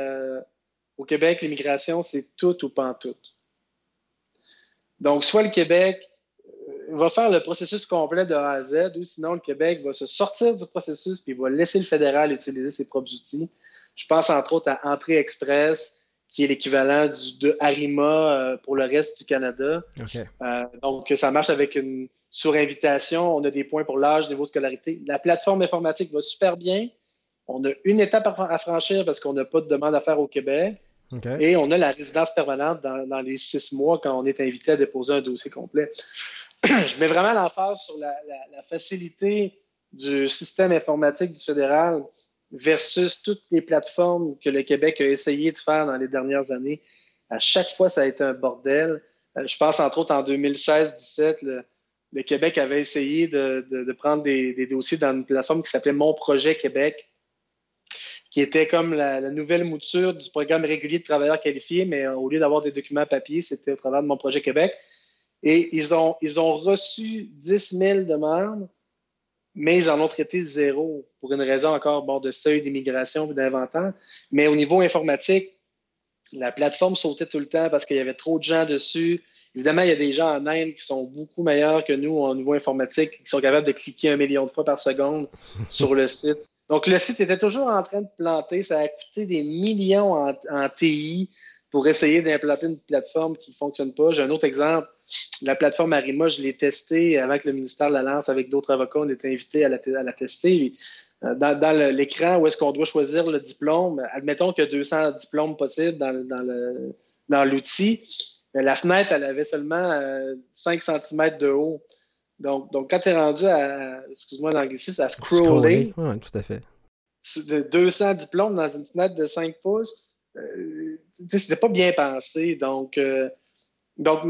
au Québec, l'immigration, c'est tout ou pas tout. Donc, soit le Québec euh, va faire le processus complet de A à Z, ou sinon le Québec va se sortir du processus puis va laisser le fédéral utiliser ses propres outils. Je pense entre autres à Entrée Express, qui est l'équivalent de Arima euh, pour le reste du Canada. Euh, donc, ça marche avec une surinvitation. On a des points pour l'âge, niveau scolarité. La plateforme informatique va super bien. On a une étape à franchir parce qu'on n'a pas de demande à faire au Québec. Et on a la résidence permanente dans, les six mois quand on est invité à déposer un dossier complet. [clears throat] Je mets vraiment l'emphase sur la, facilité du système informatique du fédéral versus toutes les plateformes que le Québec a essayé de faire dans les dernières années. À chaque fois, ça a été un bordel. Euh, je pense entre autres en 2016-17, le, Québec avait essayé de, prendre des, dossiers dans une plateforme qui s'appelait Mon Projet Québec, qui était comme la, nouvelle mouture du programme régulier de travailleurs qualifiés, mais au lieu d'avoir des documents papier, c'était au travers de mon projet Québec. Et ils ont, ils ont reçu 10 000 demandes, mais ils en ont traité zéro pour une raison encore bon, de seuil d'immigration et d'inventaire. Mais au niveau informatique, la plateforme sautait tout le temps parce qu'il y avait trop de gens dessus. Évidemment, il y a des gens en Inde qui sont beaucoup meilleurs que nous au niveau informatique, qui sont capables de cliquer un million de fois par seconde [laughs] sur le site. Donc, le site était toujours en train de planter. Ça a coûté des millions en, TI pour essayer d'implanter une plateforme qui ne fonctionne pas. J'ai un autre exemple. La plateforme Arima, je l'ai testée avant que le ministère la lance avec d'autres avocats. On était invités à la, tester. Euh, dans, l'écran où est-ce qu'on doit choisir le diplôme, admettons qu'il y a 200 diplômes possibles dans, l'outil. La fenêtre, elle avait seulement 5 euh, cm de haut. Donc, donc quand tu es rendu à, excuse-moi l'anglicisme, à scroller, Oui, tout à fait. De 200 diplômes dans une fenêtre de 5 pouces, euh, c'était pas bien pensé. Donc, euh, donc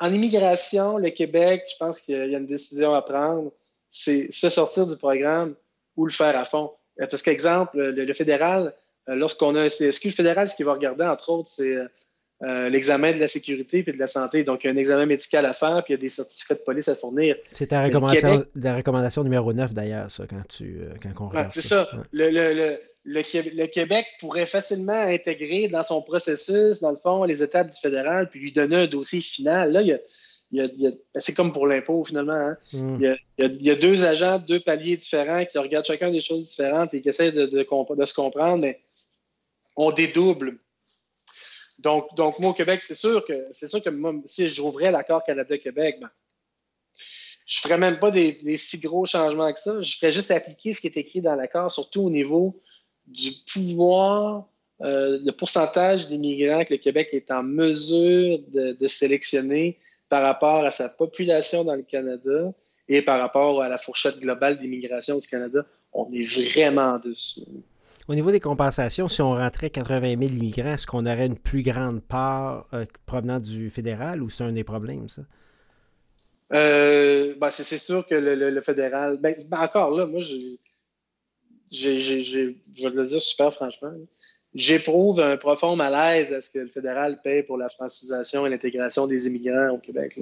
en immigration, le Québec, je pense qu'il y a une décision à prendre, c'est se sortir du programme ou le faire à fond. Euh, parce qu'exemple, le, le, fédéral, euh, lorsqu'on a un CSQ, fédéral, ce qu'il va regarder, entre autres, c'est euh, l'examen de la sécurité et de la santé. Donc, il y a un examen médical à faire, puis il y a des certificats de police à fournir. C'est ta recommandation, la recommandation numéro 9, d'ailleurs, ça, quand, tu, euh, quand on regarde C'est ça. Le, le, le, Québec pourrait facilement intégrer dans son processus, dans le fond, les étapes du fédéral, puis lui donner un dossier final. Là, il y a, c'est comme pour l'impôt, finalement. Hein. Hmm. Il, y a, il, y a, deux agents, deux paliers différents qui regardent chacun des choses différentes et qui essayent de, de, de se comprendre, mais on dédouble donc, donc, moi, au Québec, c'est sûr que c'est sûr que moi, si j'ouvrais l'accord Canada-Québec, ben, je ne ferais même pas des, si gros changements que ça. Je ferais juste appliquer ce qui est écrit dans l'accord, surtout au niveau du pouvoir, euh, le pourcentage d'immigrants que le Québec est en mesure de, de, sélectionner par rapport à sa population dans le Canada et par rapport à la fourchette globale d'immigration du Canada. On est vraiment dessus. Au niveau des compensations, si on rentrait 80 000 immigrants, est-ce qu'on aurait une plus grande part euh, provenant du fédéral ou c'est un des problèmes, ça? Euh, ben, c'est sûr que le, fédéral. Ben, ben, encore là, moi, je vais le dire super franchement. J'éprouve un profond malaise à ce que le fédéral paye pour la francisation et l'intégration des immigrants au Québec.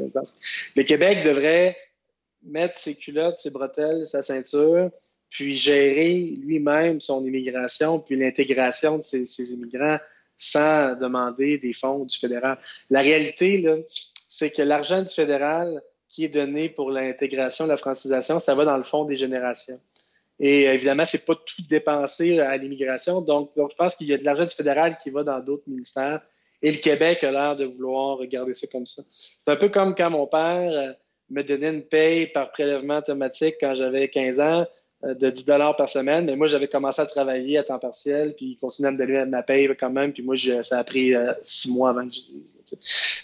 Le Québec devrait mettre ses culottes, ses bretelles, sa ceinture, puis gérer lui-même son immigration, puis l'intégration de ces, immigrants sans demander des fonds du fédéral. La réalité, c'est que l'argent du fédéral qui est donné pour l'intégration, la francisation, ça va dans le fond des générations. Et évidemment, c'est pas tout dépensé à l'immigration. Donc, donc, je pense qu'il y a de l'argent du fédéral qui va dans d'autres ministères. Et le Québec a l'air de vouloir regarder ça comme ça. C'est un peu comme quand mon père euh, me donnait une paye par prélèvement automatique quand j'avais 15 ans. Euh, de 10 dollars par semaine. Mais moi, j'avais commencé à travailler à temps partiel, puis il continuait à me donner ma paye quand même. Puis moi, ça a pris euh, six mois avant que je dise.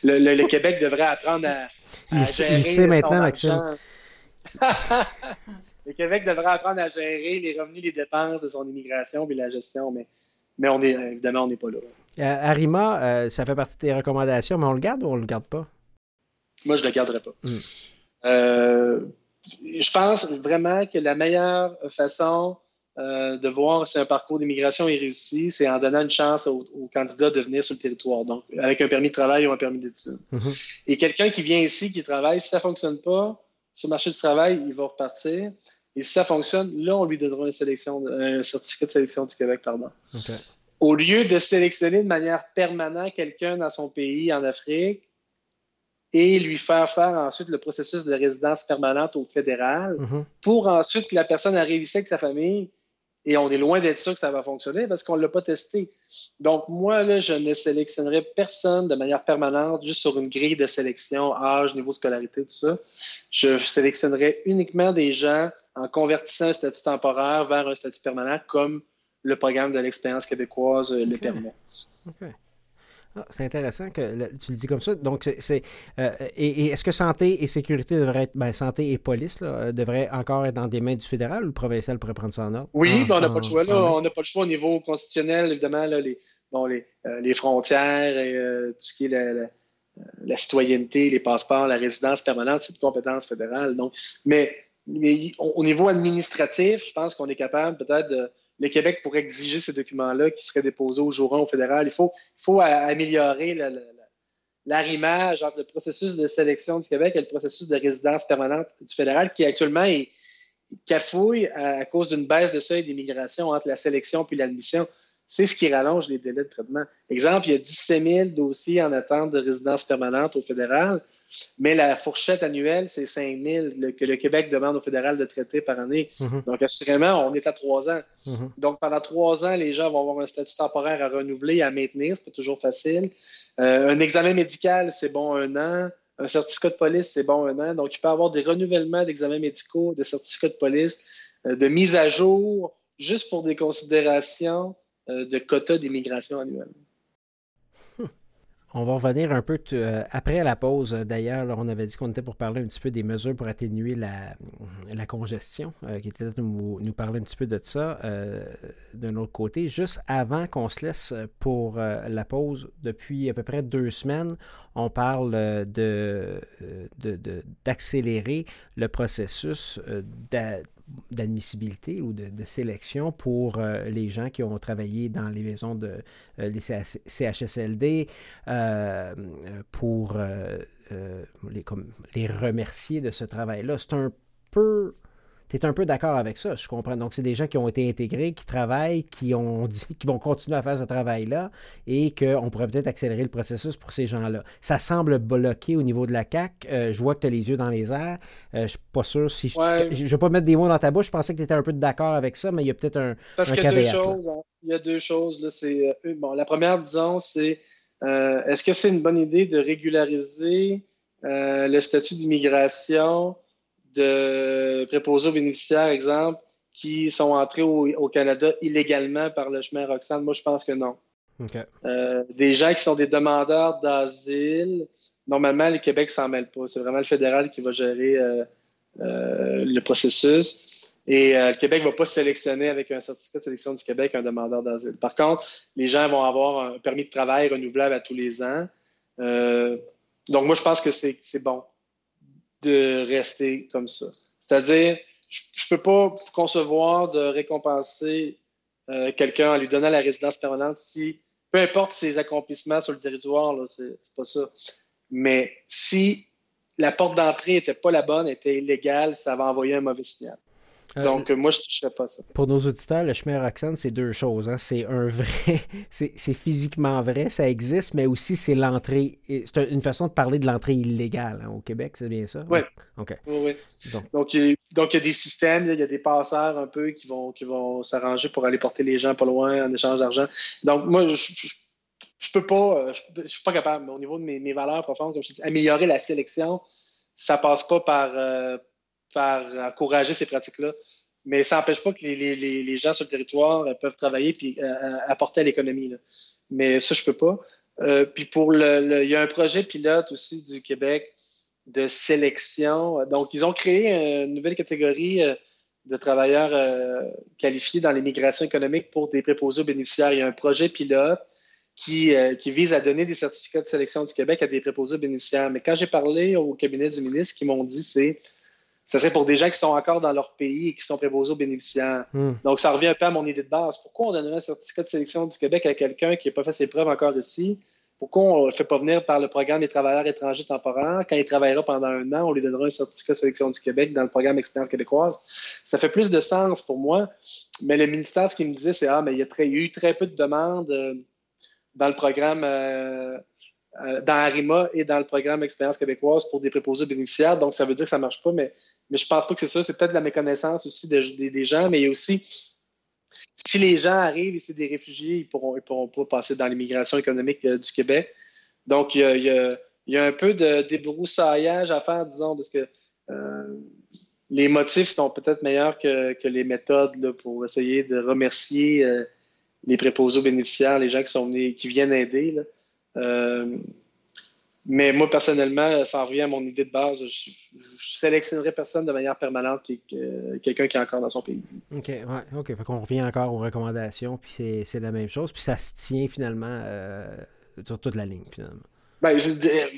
Le, le, Québec devrait apprendre à, il, sait maintenant, Maxime. [laughs] le Québec devrait apprendre à gérer les revenus, les dépenses de son immigration puis la gestion. Mais mais on est, évidemment, on n'est pas là. Arima, ça fait partie de tes recommandations, mais on le garde ou on le garde pas? Moi, je ne le garderai pas. Hmm. je pense vraiment que la meilleure façon euh, de voir si un parcours d'immigration est réussi, c'est en donnant une chance aux, candidats de venir sur le territoire, donc avec un permis de travail ou un permis d'études. Mm-hmm. Et quelqu'un qui vient ici, qui travaille, si ça ne fonctionne pas sur le marché du travail, il va repartir. Et si ça fonctionne, là, on lui donnera une sélection, un certificat de sélection du Québec, pardon. Au lieu de sélectionner de manière permanente quelqu'un dans son pays, en Afrique, et lui faire faire ensuite le processus de résidence permanente au fédéral, mm-hmm. pour ensuite que la personne arrive ici avec sa famille, et on est loin d'être sûr que ça va fonctionner parce qu'on ne l'a pas testé. Donc, moi, là, je ne sélectionnerai personne de manière permanente juste sur une grille de sélection, âge, niveau de scolarité, tout ça. Je sélectionnerai uniquement des gens en convertissant un statut temporaire vers un statut permanent comme le programme de l'expérience québécoise le permet. Ah, c'est intéressant que tu le dis comme ça. Donc, c'est. Euh, et, est-ce que santé et sécurité devraient être. Ben, santé et police là, euh, devraient encore être dans des mains du fédéral ou le provincial pourrait prendre ça en ordre? Oui, ben, on n'a pas le choix. Là, on n'a pas le choix au niveau constitutionnel, évidemment, là, les, bon, les, euh, les frontières et tout ce qui est la, la, citoyenneté, les passeports, la résidence permanente, c'est de compétence fédérale. Donc, mais, mais au niveau administratif, je pense qu'on est capable peut-être de le Québec pourrait exiger ces documents-là qui seraient déposés au jour 1 au fédéral. Il faut, améliorer l'arrimage entre le processus de sélection du Québec et le processus de résidence permanente du fédéral, qui actuellement est cafouille à, cause d'une baisse de seuil d'immigration entre la sélection puis l'admission c'est ce qui rallonge les délais de traitement. Exemple, il y a 17 000 dossiers en attente de résidence permanente au fédéral, mais la fourchette annuelle, c'est 5 000 que le Québec demande au fédéral de traiter par année. Mm-hmm. Donc, assurément, on est à trois ans. Mm-hmm. Donc, pendant trois ans, les gens vont avoir un statut temporaire à renouveler, à maintenir, c'est pas toujours facile. Euh, un examen médical, c'est bon un an. Un certificat de police, c'est bon un an. Donc, il peut y avoir des renouvellements d'examens médicaux, de certificats de police, euh, de mise à jour, juste pour des considérations de quotas d'immigration annuelle. On va revenir un peu euh, après la pause. D'ailleurs, on avait dit qu'on était pour parler un petit peu des mesures pour atténuer la, la congestion, euh, qui était nous, nous parler un petit peu de ça d'un autre côté. Juste avant qu'on se laisse pour la pause, depuis à peu près deux semaines, on parle de, d'accélérer le processus d'admissibilité ou de, sélection pour euh, les gens qui ont travaillé dans les maisons de les CHSLD pour les, les remercier de ce travail-là. C'est un peu tu es un peu d'accord avec ça, je comprends. Donc, c'est des gens qui ont été intégrés, qui travaillent, qui ont [laughs] dit qui vont continuer à faire ce travail-là et qu'on pourrait peut-être accélérer le processus pour ces gens-là. Ça semble bloqué au niveau de la CAC. Euh, je vois que tu as les yeux dans les airs. Euh, je suis pas sûr si je. ne vais pas mettre des mots dans ta bouche. Je pensais que tu étais un peu d'accord avec ça, mais il y a peut-être un. Parce qu'il y a deux choses. Hein. Il y a deux choses. Là, c'est, euh, bon, la première, disons, c'est est-ce que c'est une bonne idée de régulariser le statut d'immigration? De préposés aux bénéficiaires, exemple, qui sont entrés au, Canada illégalement par le chemin Roxane? Moi, je pense que non. Euh, des gens qui sont des demandeurs d'asile, normalement, le Québec s'en mêle pas. C'est vraiment le fédéral qui va gérer euh, euh, le processus. Et le Québec ne va pas sélectionner avec un certificat de sélection du Québec un demandeur d'asile. Par contre, les gens vont avoir un permis de travail renouvelable à tous les ans. donc, moi, je pense que c'est bon de rester comme ça. C'est-à-dire, je ne peux pas concevoir de récompenser euh, quelqu'un en lui donnant la résidence permanente si, peu importe ses accomplissements sur le territoire, c'est pas ça. Mais si la porte d'entrée n'était pas la bonne, était illégale, ça va envoyer un mauvais signal. Euh, Donc, moi, je ne toucherais pas ça. Pour nos auditeurs, le chemin Roxane, c'est deux choses. Hein. C'est un vrai, [laughs] c'est physiquement vrai, ça existe, mais aussi c'est l'entrée. C'est une façon de parler de l'entrée illégale hein, au Québec, c'est bien ça? Oui. OK. Oui, Donc, il y a des systèmes, il y a des passeurs un peu qui vont, qui vont s'arranger pour aller porter les gens pas loin en échange d'argent. Donc, moi, je, je, peux pas, je, suis pas capable. Mais au niveau de mes, valeurs profondes, comme je dis, améliorer la sélection, ça passe pas par. Euh, par encourager ces pratiques-là. Mais ça n'empêche pas que les, gens sur le territoire peuvent travailler et euh, euh, apporter à l'économie. Mais ça, je ne peux pas. Euh, puis pour le, il y a un projet pilote aussi du Québec de sélection. Donc, ils ont créé une nouvelle catégorie de travailleurs euh, qualifiés dans l'immigration économique pour des préposés aux bénéficiaires. Il y a un projet pilote qui, euh, qui, vise à donner des certificats de sélection du Québec à des préposés aux bénéficiaires. Mais quand j'ai parlé au cabinet du ministre, ce qu'ils m'ont dit, c'est ce serait pour des gens qui sont encore dans leur pays et qui sont préposés aux bénéficiaires. Hmm. Donc, ça revient un peu à mon idée de base. Pourquoi on donnerait un certificat de sélection du Québec à quelqu'un qui n'a pas fait ses preuves encore ici? Pourquoi on ne le fait pas venir par le programme des travailleurs étrangers temporaires? Quand il travaillera pendant un an, on lui donnera un certificat de sélection du Québec dans le programme Expérience québécoise. Ça fait plus de sens pour moi. Mais le ministère, ce qu'il me disait, c'est Ah, mais il y, a eu très peu de demandes euh, dans le programme. Euh, euh, dans Arima et dans le programme Expérience québécoise pour des préposés bénéficiaires. Donc, ça veut dire que ça ne marche pas, mais, je ne pense pas que c'est ça. C'est peut-être la méconnaissance aussi des gens, mais il y a aussi, si les gens arrivent et c'est des réfugiés, ils ne pourront, pas passer dans l'immigration économique euh, du Québec. Donc, il y, a, un peu de débroussaillage à faire, disons, parce que euh, les motifs sont peut-être meilleurs que, les méthodes pour essayer de remercier les préposés bénéficiaires, les gens qui sont venus, qui viennent aider. Euh, mais moi, personnellement, ça en revient à mon idée de base. Je, je sélectionnerai personne de manière permanente, qui, quelqu'un qui est encore dans son pays. OK, ouais, OK. Fait qu'on revient encore aux recommandations, puis c'est la même chose, puis ça se tient finalement euh, sur toute la ligne, finalement. Ben,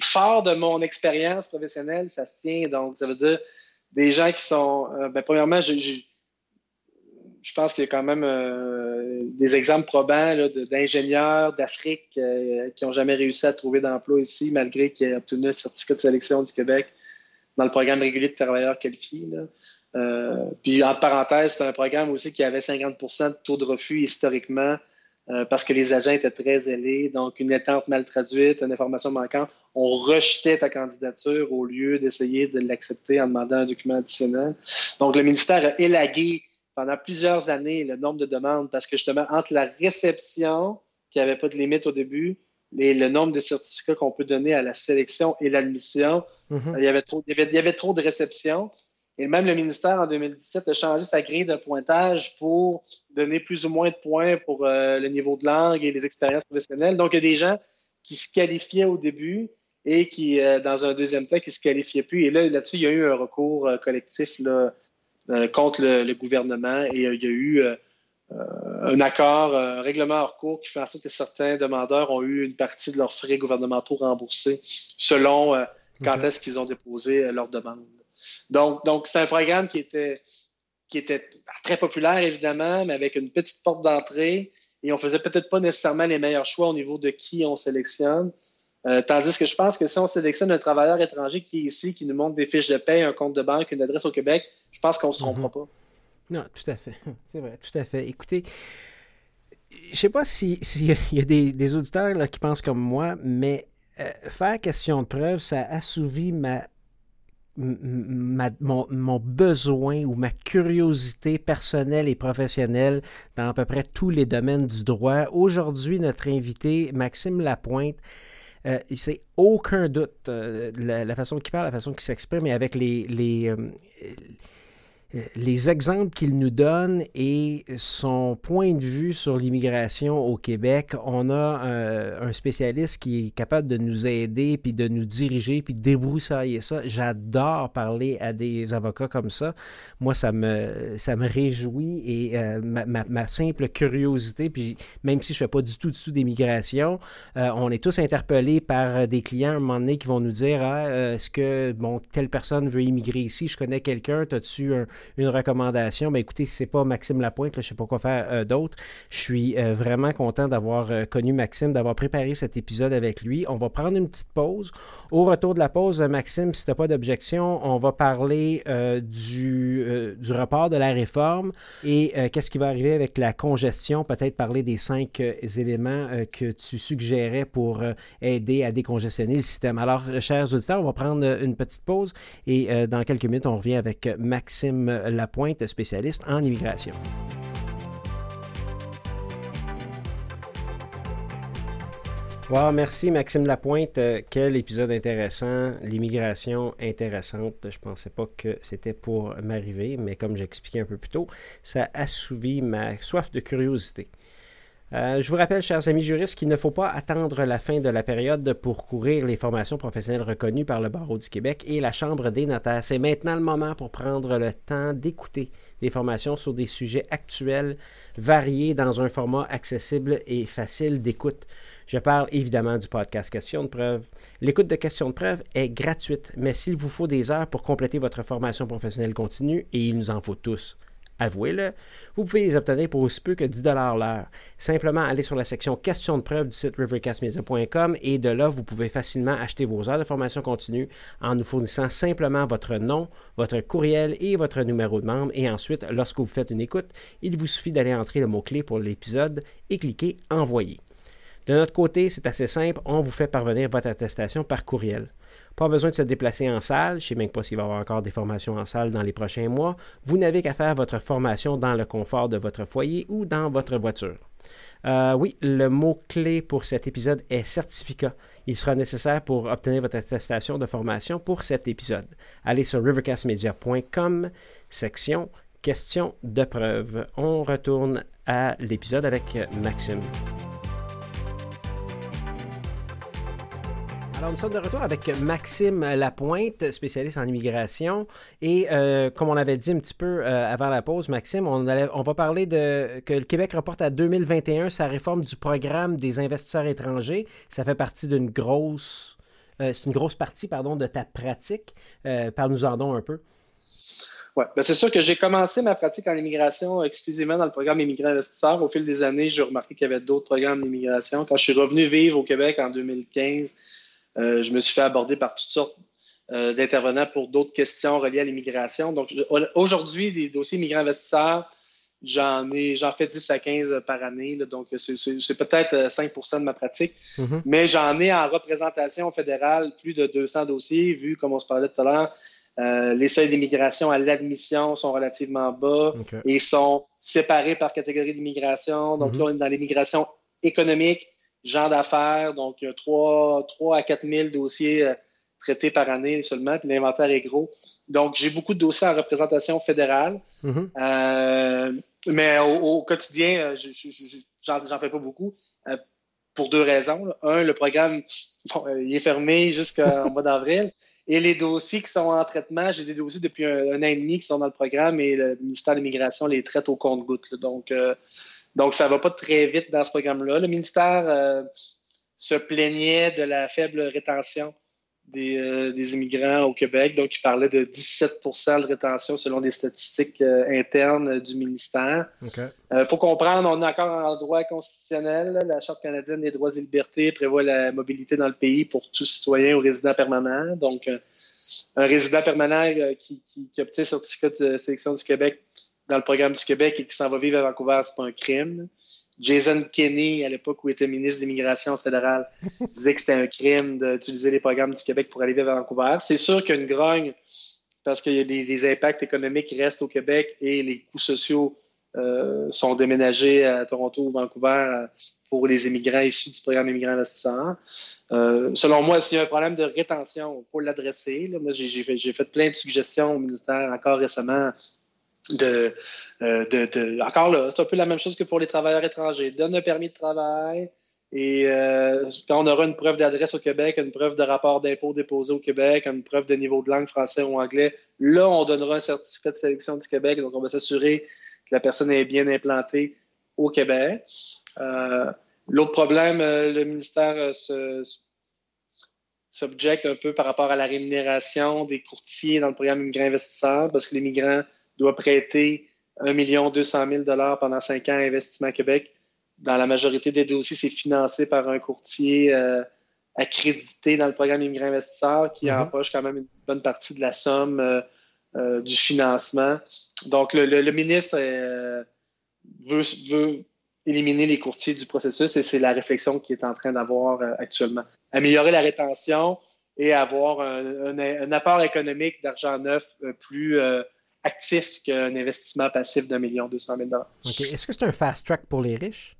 fort de mon expérience professionnelle, ça se tient. Donc, ça veut dire des gens qui sont. Euh, ben, premièrement, j'ai je pense qu'il y a quand même euh, des exemples probants d'ingénieurs d'Afrique euh, qui n'ont jamais réussi à trouver d'emploi ici, malgré qu'ils aient obtenu un certificat de sélection du Québec dans le programme régulier de travailleurs qualifiés. Euh, puis, en parenthèse, c'est un programme aussi qui avait 50% de taux de refus historiquement parce que les agents étaient très zélés. Donc, une étente mal traduite, une information manquante, on rejetait ta candidature au lieu d'essayer de l'accepter en demandant un document additionnel. Donc, le ministère a élagué pendant plusieurs années le nombre de demandes parce que justement, entre la réception, qui n'avait pas de limite au début, et le nombre de certificats qu'on peut donner à la sélection et l'admission, mhm. il, y avait trop, il, y avait, trop de réceptions. Et même le ministère, en 2017, a changé sa grille de pointage pour donner plus ou moins de points pour euh, le niveau de langue et les expériences professionnelles. Donc, il y a des gens qui se qualifiaient au début et qui, euh, dans un deuxième temps, qui ne se qualifiaient plus. Et là, là-dessus, il y a eu un recours euh, collectif là, contre le, gouvernement et euh, il y a eu euh, un accord, un règlement hors cours qui fait en sorte que certains demandeurs ont eu une partie de leurs frais gouvernementaux remboursés selon quand est-ce qu'ils ont déposé leur demande. Donc, donc c'est un programme qui était, qui était très populaire, évidemment, mais avec une petite porte d'entrée. Et on faisait peut-être pas nécessairement les meilleurs choix au niveau de qui on sélectionne. Euh, tandis que je pense que si on sélectionne un travailleur étranger qui est ici, qui nous montre des fiches de paie, un compte de banque, une adresse au Québec, je pense qu'on ne se trompera mhm. pas. Non, tout à fait. [laughs] C'est vrai, tout à fait. Écoutez, je sais pas s'il si [laughs] y a des, auditeurs qui pensent comme moi, mais euh, faire question de preuve, ça assouvit ma, mon, mon, besoin ou ma curiosité personnelle et professionnelle dans à peu près tous les domaines du droit. Aujourd'hui, notre invité, Maxime Lapointe, euh, c'est aucun doute euh, la, façon qu'il parle, la façon qu'il s'exprime, et avec les, les, euh, les exemples qu'il nous donne et son point de vue sur l'immigration au Québec, on a euh, un spécialiste qui est capable de nous aider, puis de nous diriger, puis de débroussailler ça. J'adore parler à des avocats comme ça. Moi, ça me, ça me réjouit et euh, ma, simple curiosité, puis même si je ne fais pas du tout, du tout d'immigration, on est tous interpellés par des clients à un moment donné qui vont nous dire ah, est-ce que bon, telle personne veut immigrer ici, je connais quelqu'un, as-tu un, une recommandation, mais écoutez, si c'est pas Maxime Lapointe, je je sais pas quoi faire euh, d'autre. Je suis euh, vraiment content d'avoir euh, connu Maxime, d'avoir préparé cet épisode avec lui. On va prendre une petite pause. Au retour de la pause, Maxime, si tu n'as pas d'objection, on va parler du, du rapport de la réforme et qu'est-ce qui va arriver avec la congestion, peut-être parler des cinq éléments que tu suggérais pour aider à décongestionner le système. Alors, chers auditeurs, on va prendre une petite pause et dans quelques minutes, on revient avec Maxime Lapointe, spécialiste en immigration. Merci Maxime Lapointe. Euh, quel épisode intéressant. L'immigration intéressante. Je pensais pas que c'était pour m'arriver, mais comme j'expliquais un peu plus tôt, ça assouvit ma soif de curiosité. Euh, je vous rappelle, chers amis juristes, qu'il ne faut pas attendre la fin de la période pour courir les formations professionnelles reconnues par le Barreau du Québec et la Chambre des notaires. C'est maintenant le moment pour prendre le temps d'écouter des formations sur des sujets actuels, variés dans un format accessible et facile d'écoute. Je parle évidemment du podcast Questions de preuve. L'écoute de Questions de preuve est gratuite, mais s'il vous faut des heures pour compléter votre formation professionnelle continue, et il nous en faut tous, avouez-le, vous pouvez les obtenir pour aussi peu que 10 l'heure. Simplement allez sur la section questions de preuve du site rivercastmedia.com et de là, vous pouvez facilement acheter vos heures de formation continue en nous fournissant simplement votre nom, votre courriel et votre numéro de membre. Et ensuite, lorsque vous faites une écoute, il vous suffit d'aller entrer le mot-clé pour l'épisode et cliquer Envoyer. De notre côté, c'est assez simple, on vous fait parvenir votre attestation par courriel. Pas besoin de se déplacer en salle. Je ne sais même pas s'il va y avoir encore des formations en salle dans les prochains mois. Vous n'avez qu'à faire votre formation dans le confort de votre foyer ou dans votre voiture. Euh, oui, le mot-clé pour cet épisode est certificat. Il sera nécessaire pour obtenir votre attestation de formation pour cet épisode. Allez sur rivercastmedia.com, section questions de preuve. On retourne à l'épisode avec Maxime. Alors, nous sommes de retour avec Maxime Lapointe, spécialiste en immigration. Et euh, comme on avait dit un petit peu euh, avant la pause, Maxime, on, va parler de que le Québec reporte à 2021 sa réforme du programme des investisseurs étrangers. Ça fait partie d'une grosse, euh, c'est une grosse partie, pardon, de ta pratique. Parle-nous-en donc un peu. Oui, ben c'est sûr que j'ai commencé ma pratique en immigration exclusivement dans le programme Immigrants investisseurs. Au fil des années, j'ai remarqué qu'il y avait d'autres programmes d'immigration. Quand je suis revenu vivre au Québec en 2015, euh, je me suis fait aborder par toutes sortes euh, d'intervenants pour d'autres questions reliées à l'immigration. Donc, aujourd'hui, des dossiers migrants investisseurs, j'en ai, j'en fais 10 à 15 par année. donc, c'est peut-être 5% euh, de ma pratique. Mm-hmm. Mais j'en ai en représentation fédérale plus de 200 dossiers, vu, comme on se parlait tout à l'heure, les seuils d'immigration à l'admission sont relativement bas et sont séparés par catégorie d'immigration. Donc, mm-hmm. là, on est dans l'immigration économique, gens d'affaires, donc il y a 3, 3 à 4 000 dossiers euh, traités par année seulement, puis l'inventaire est gros. Donc, j'ai beaucoup de dossiers en représentation fédérale, mm-hmm. euh, mais au, quotidien, euh, j'en fais pas beaucoup pour deux raisons. Un, le programme, il est fermé jusqu'en [laughs] mois d'avril. Et les dossiers qui sont en traitement, j'ai des dossiers depuis un, an et demi qui sont dans le programme et le ministère de l'Immigration les traite au compte-gouttes. Donc, donc, ça ne va pas très vite dans ce programme-là. Le ministère euh, se plaignait de la faible rétention des, euh, immigrants au Québec. Donc, il parlait de 17% de rétention selon les statistiques euh, internes du ministère. Il faut comprendre, on est encore en droit constitutionnel. La Charte canadienne des droits et libertés prévoit la mobilité dans le pays pour tout citoyen ou résident permanent. Donc, un résident permanent qui, qui, qui obtient le certificat de sélection du Québec dans le programme du Québec et qui s'en va vivre à Vancouver, c'est pas un crime. Jason Kenney, à l'époque où il était ministre de l'Immigration fédérale, [laughs] disait que c'était un crime d'utiliser les programmes du Québec pour aller vivre à Vancouver. C'est sûr qu'il y a une grogne parce que les, impacts économiques restent au Québec et les coûts sociaux euh, sont déménagés à Toronto ou Vancouver euh, pour les immigrants issus du programme Immigrants investisseurs. Euh, selon moi, s'il y a un problème de rétention, il faut l'adresser. Moi, j'ai fait, fait, plein de suggestions au ministère encore récemment de, euh, de, de, encore là, c'est un peu la même chose que pour les travailleurs étrangers. Donne un permis de travail et euh, quand on aura une preuve d'adresse au Québec, une preuve de rapport d'impôt déposé au Québec, une preuve de niveau de langue français ou anglais, là, on donnera un certificat de sélection du Québec. Donc, on va s'assurer que la personne est bien implantée au Québec. Euh, L'autre problème, euh, le ministère s'objecte un peu par rapport à la rémunération des courtiers dans le programme Immigrants investisseurs parce que les migrants doit prêter 1 200 000 pendant 5 ans à Investissement Québec. Dans la majorité des dossiers, c'est financé par un courtier euh, accrédité dans le programme Immigrants Investisseurs qui mm-hmm. empoche quand même une bonne partie de la somme euh, euh, du financement. Donc, le, ministre veut, éliminer les courtiers du processus et c'est la réflexion qu'il est en train d'avoir actuellement. Améliorer la rétention et avoir un, un apport économique d'argent neuf plus actif qu'un investissement passif d'un million deux cent mille dollars. Est-ce que c'est un fast track pour les riches?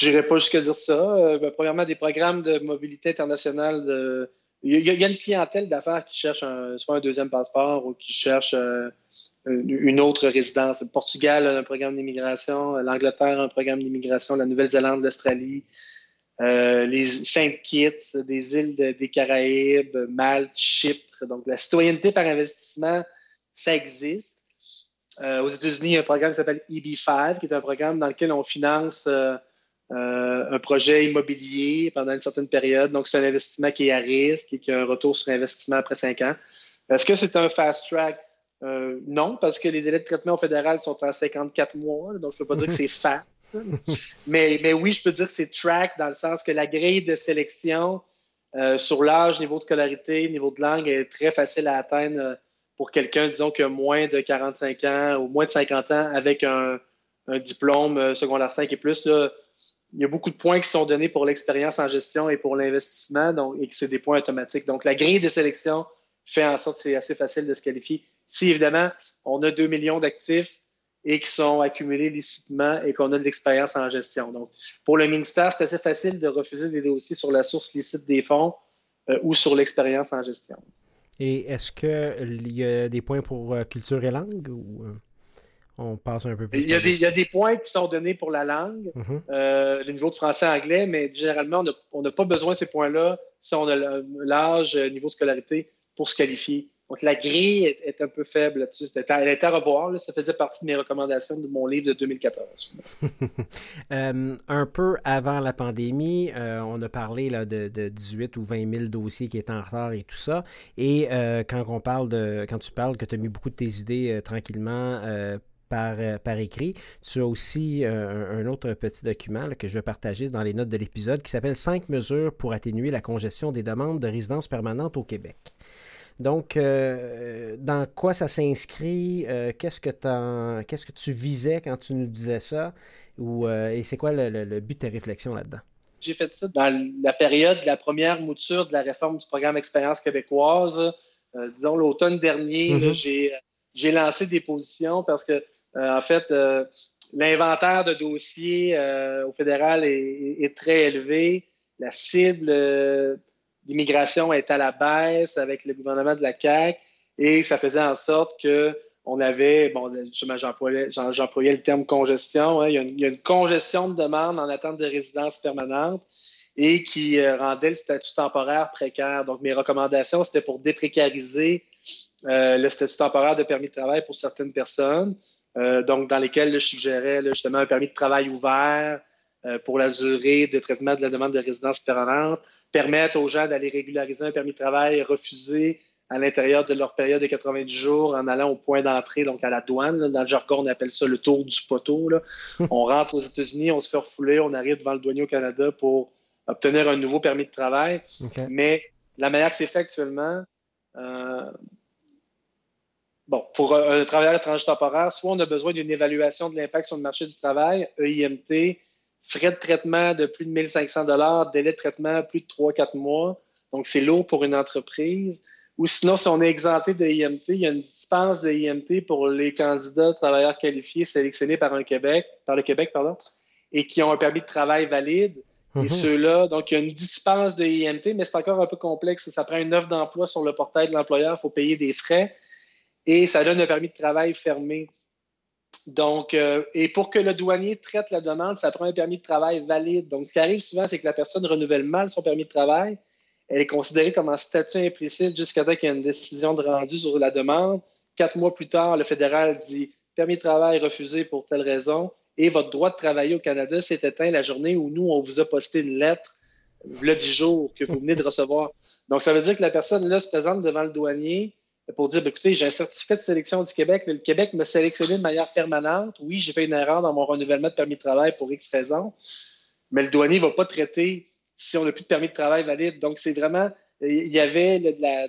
Je n'irai pas jusqu'à dire ça. Euh, ben, premièrement, des programmes de mobilité internationale il y, a une clientèle d'affaires qui cherche soit un deuxième passeport ou qui cherche euh, une autre résidence. Le Portugal a un programme d'immigration, l'Angleterre a un programme d'immigration, la Nouvelle-Zélande, l'Australie, euh, les Saint Kitts, des îles des Caraïbes, Malte, Chypre. Donc, la citoyenneté par investissement, ça existe. Euh, aux États-Unis, il y a un programme qui s'appelle EB5, qui est un programme dans lequel on finance euh, un projet immobilier pendant une certaine période. Donc, c'est un investissement qui est à risque et qui a un retour sur investissement après cinq ans. Est-ce que c'est un fast track? Euh, non, parce que les délais de traitement au fédéral sont à 54 mois, donc je ne peux pas dire que c'est [laughs] fast. mais, mais oui, je peux dire que c'est track dans le sens que la grille de sélection euh, sur l'âge, niveau de scolarité, niveau de langue est très facile à atteindre pour quelqu'un, disons, qui a moins de 45 ans ou moins de 50 ans avec un, un diplôme secondaire 5 et plus. Là, il y a beaucoup de points qui sont donnés pour l'expérience en gestion et pour l'investissement, donc, et que c'est des points automatiques. Donc, la grille de sélection fait en sorte que c'est assez facile de se qualifier. Si, évidemment, on a 2 millions d'actifs et qui sont accumulés licitement et qu'on a de l'expérience en gestion. Donc, pour le ministère, c'est assez facile de refuser des dossiers sur la source licite des fonds euh, ou sur l'expérience en gestion. Et est-ce qu'il y a des points pour euh, culture et langue ou... Euh? on passe un peu plus. Il y, a des, il y, a des, points qui sont donnés pour la langue, mm-hmm. le niveau de français-anglais, mais généralement, on n'a pas besoin de ces points-là si on a l'âge, le niveau de scolarité pour se qualifier. Donc, la grille est, un peu faible. Elle était à revoir. Ça faisait partie de mes recommandations de mon livre de 2014. [laughs] Euh, un peu avant la pandémie, euh, on a parlé là, de, 18 ou 20 000 dossiers qui étaient en retard et tout ça. Et quand on parle de, quand tu parles que tu as mis beaucoup de tes idées tranquillement euh, par, écrit. Tu as aussi euh, un, autre petit document que je vais partager dans les notes de l'épisode qui s'appelle 5 mesures pour atténuer la congestion des demandes de résidence permanente au Québec. Donc, euh, dans quoi ça s'inscrit? qu'est-ce, que qu'est-ce que tu visais quand tu nous disais ça? Ou, et c'est quoi le, but de tes réflexions là-dedans? J'ai fait ça dans la période de la première mouture de la réforme du programme Expérience québécoise. disons, l'automne dernier, mm-hmm. j'ai, j'ai lancé des positions parce que euh, en fait, euh, l'inventaire de dossiers euh, au fédéral est, très élevé. La cible d'immigration est à la baisse avec le gouvernement de la CAQ et ça faisait en sorte que on avait, bon, j'employais, le terme congestion, hein. il, y a une, congestion de demande en attente de résidence permanente et qui rendait le statut temporaire précaire. Donc, mes recommandations, c'était pour déprécariser le statut temporaire de permis de travail pour certaines personnes, euh, donc dans lesquels je suggérais justement un permis de travail ouvert euh, pour la durée de traitement de la demande de résidence permanente, permettre aux gens d'aller régulariser un permis de travail refusé à l'intérieur de leur période de 90 jours en allant au point d'entrée, donc à la douane. Dans le jargon, on appelle ça le tour du poteau. [laughs] on rentre aux États-Unis, on se fait refouler, on arrive devant le douanier au Canada pour obtenir un nouveau permis de travail. Mais la manière que c'est fait actuellement, euh, bon, pour un, travailleur étranger temporaire, soit on a besoin d'une évaluation de l'impact sur le marché du travail, EIMT, frais de traitement de plus de 1500 dollars, délai de traitement plus de 3-4 mois. Donc, c'est lourd pour une entreprise. Ou sinon, si on est exempté de IMT, il y a une dispense de IMT pour les candidats travailleurs qualifiés sélectionnés par un Québec, par le Québec, pardon, et qui ont un permis de travail valide. Et mhm. ceux-là, donc il y a une dispense de IMT, mais c'est encore un peu complexe. Ça prend une offre d'emploi sur le portail de l'employeur, il faut payer des frais et ça donne un permis de travail fermé. Donc, euh, et pour que le douanier traite la demande, ça prend un permis de travail valide. Donc, ce qui arrive souvent, c'est que la personne renouvelle mal son permis de travail. Elle est considérée comme en statut implicite jusqu'à ce qu'il y ait une décision de rendu sur la demande. Quatre mois plus tard, le fédéral dit permis de travail refusé pour telle raison et votre droit de travailler au Canada s'est éteint la journée où nous, on vous a posté une lettre le 10 jours que vous venez de recevoir. Donc, ça veut dire que la personne, là, se présente devant le douanier pour dire, ben, écoutez, j'ai un certificat de sélection du Québec. Le Québec m'a sélectionné de manière permanente. Oui, j'ai fait une erreur dans mon renouvellement de permis de travail pour X raisons, mais le douanier ne va pas traiter si on n'a plus de permis de travail valide. Donc, c'est vraiment, il y avait de la,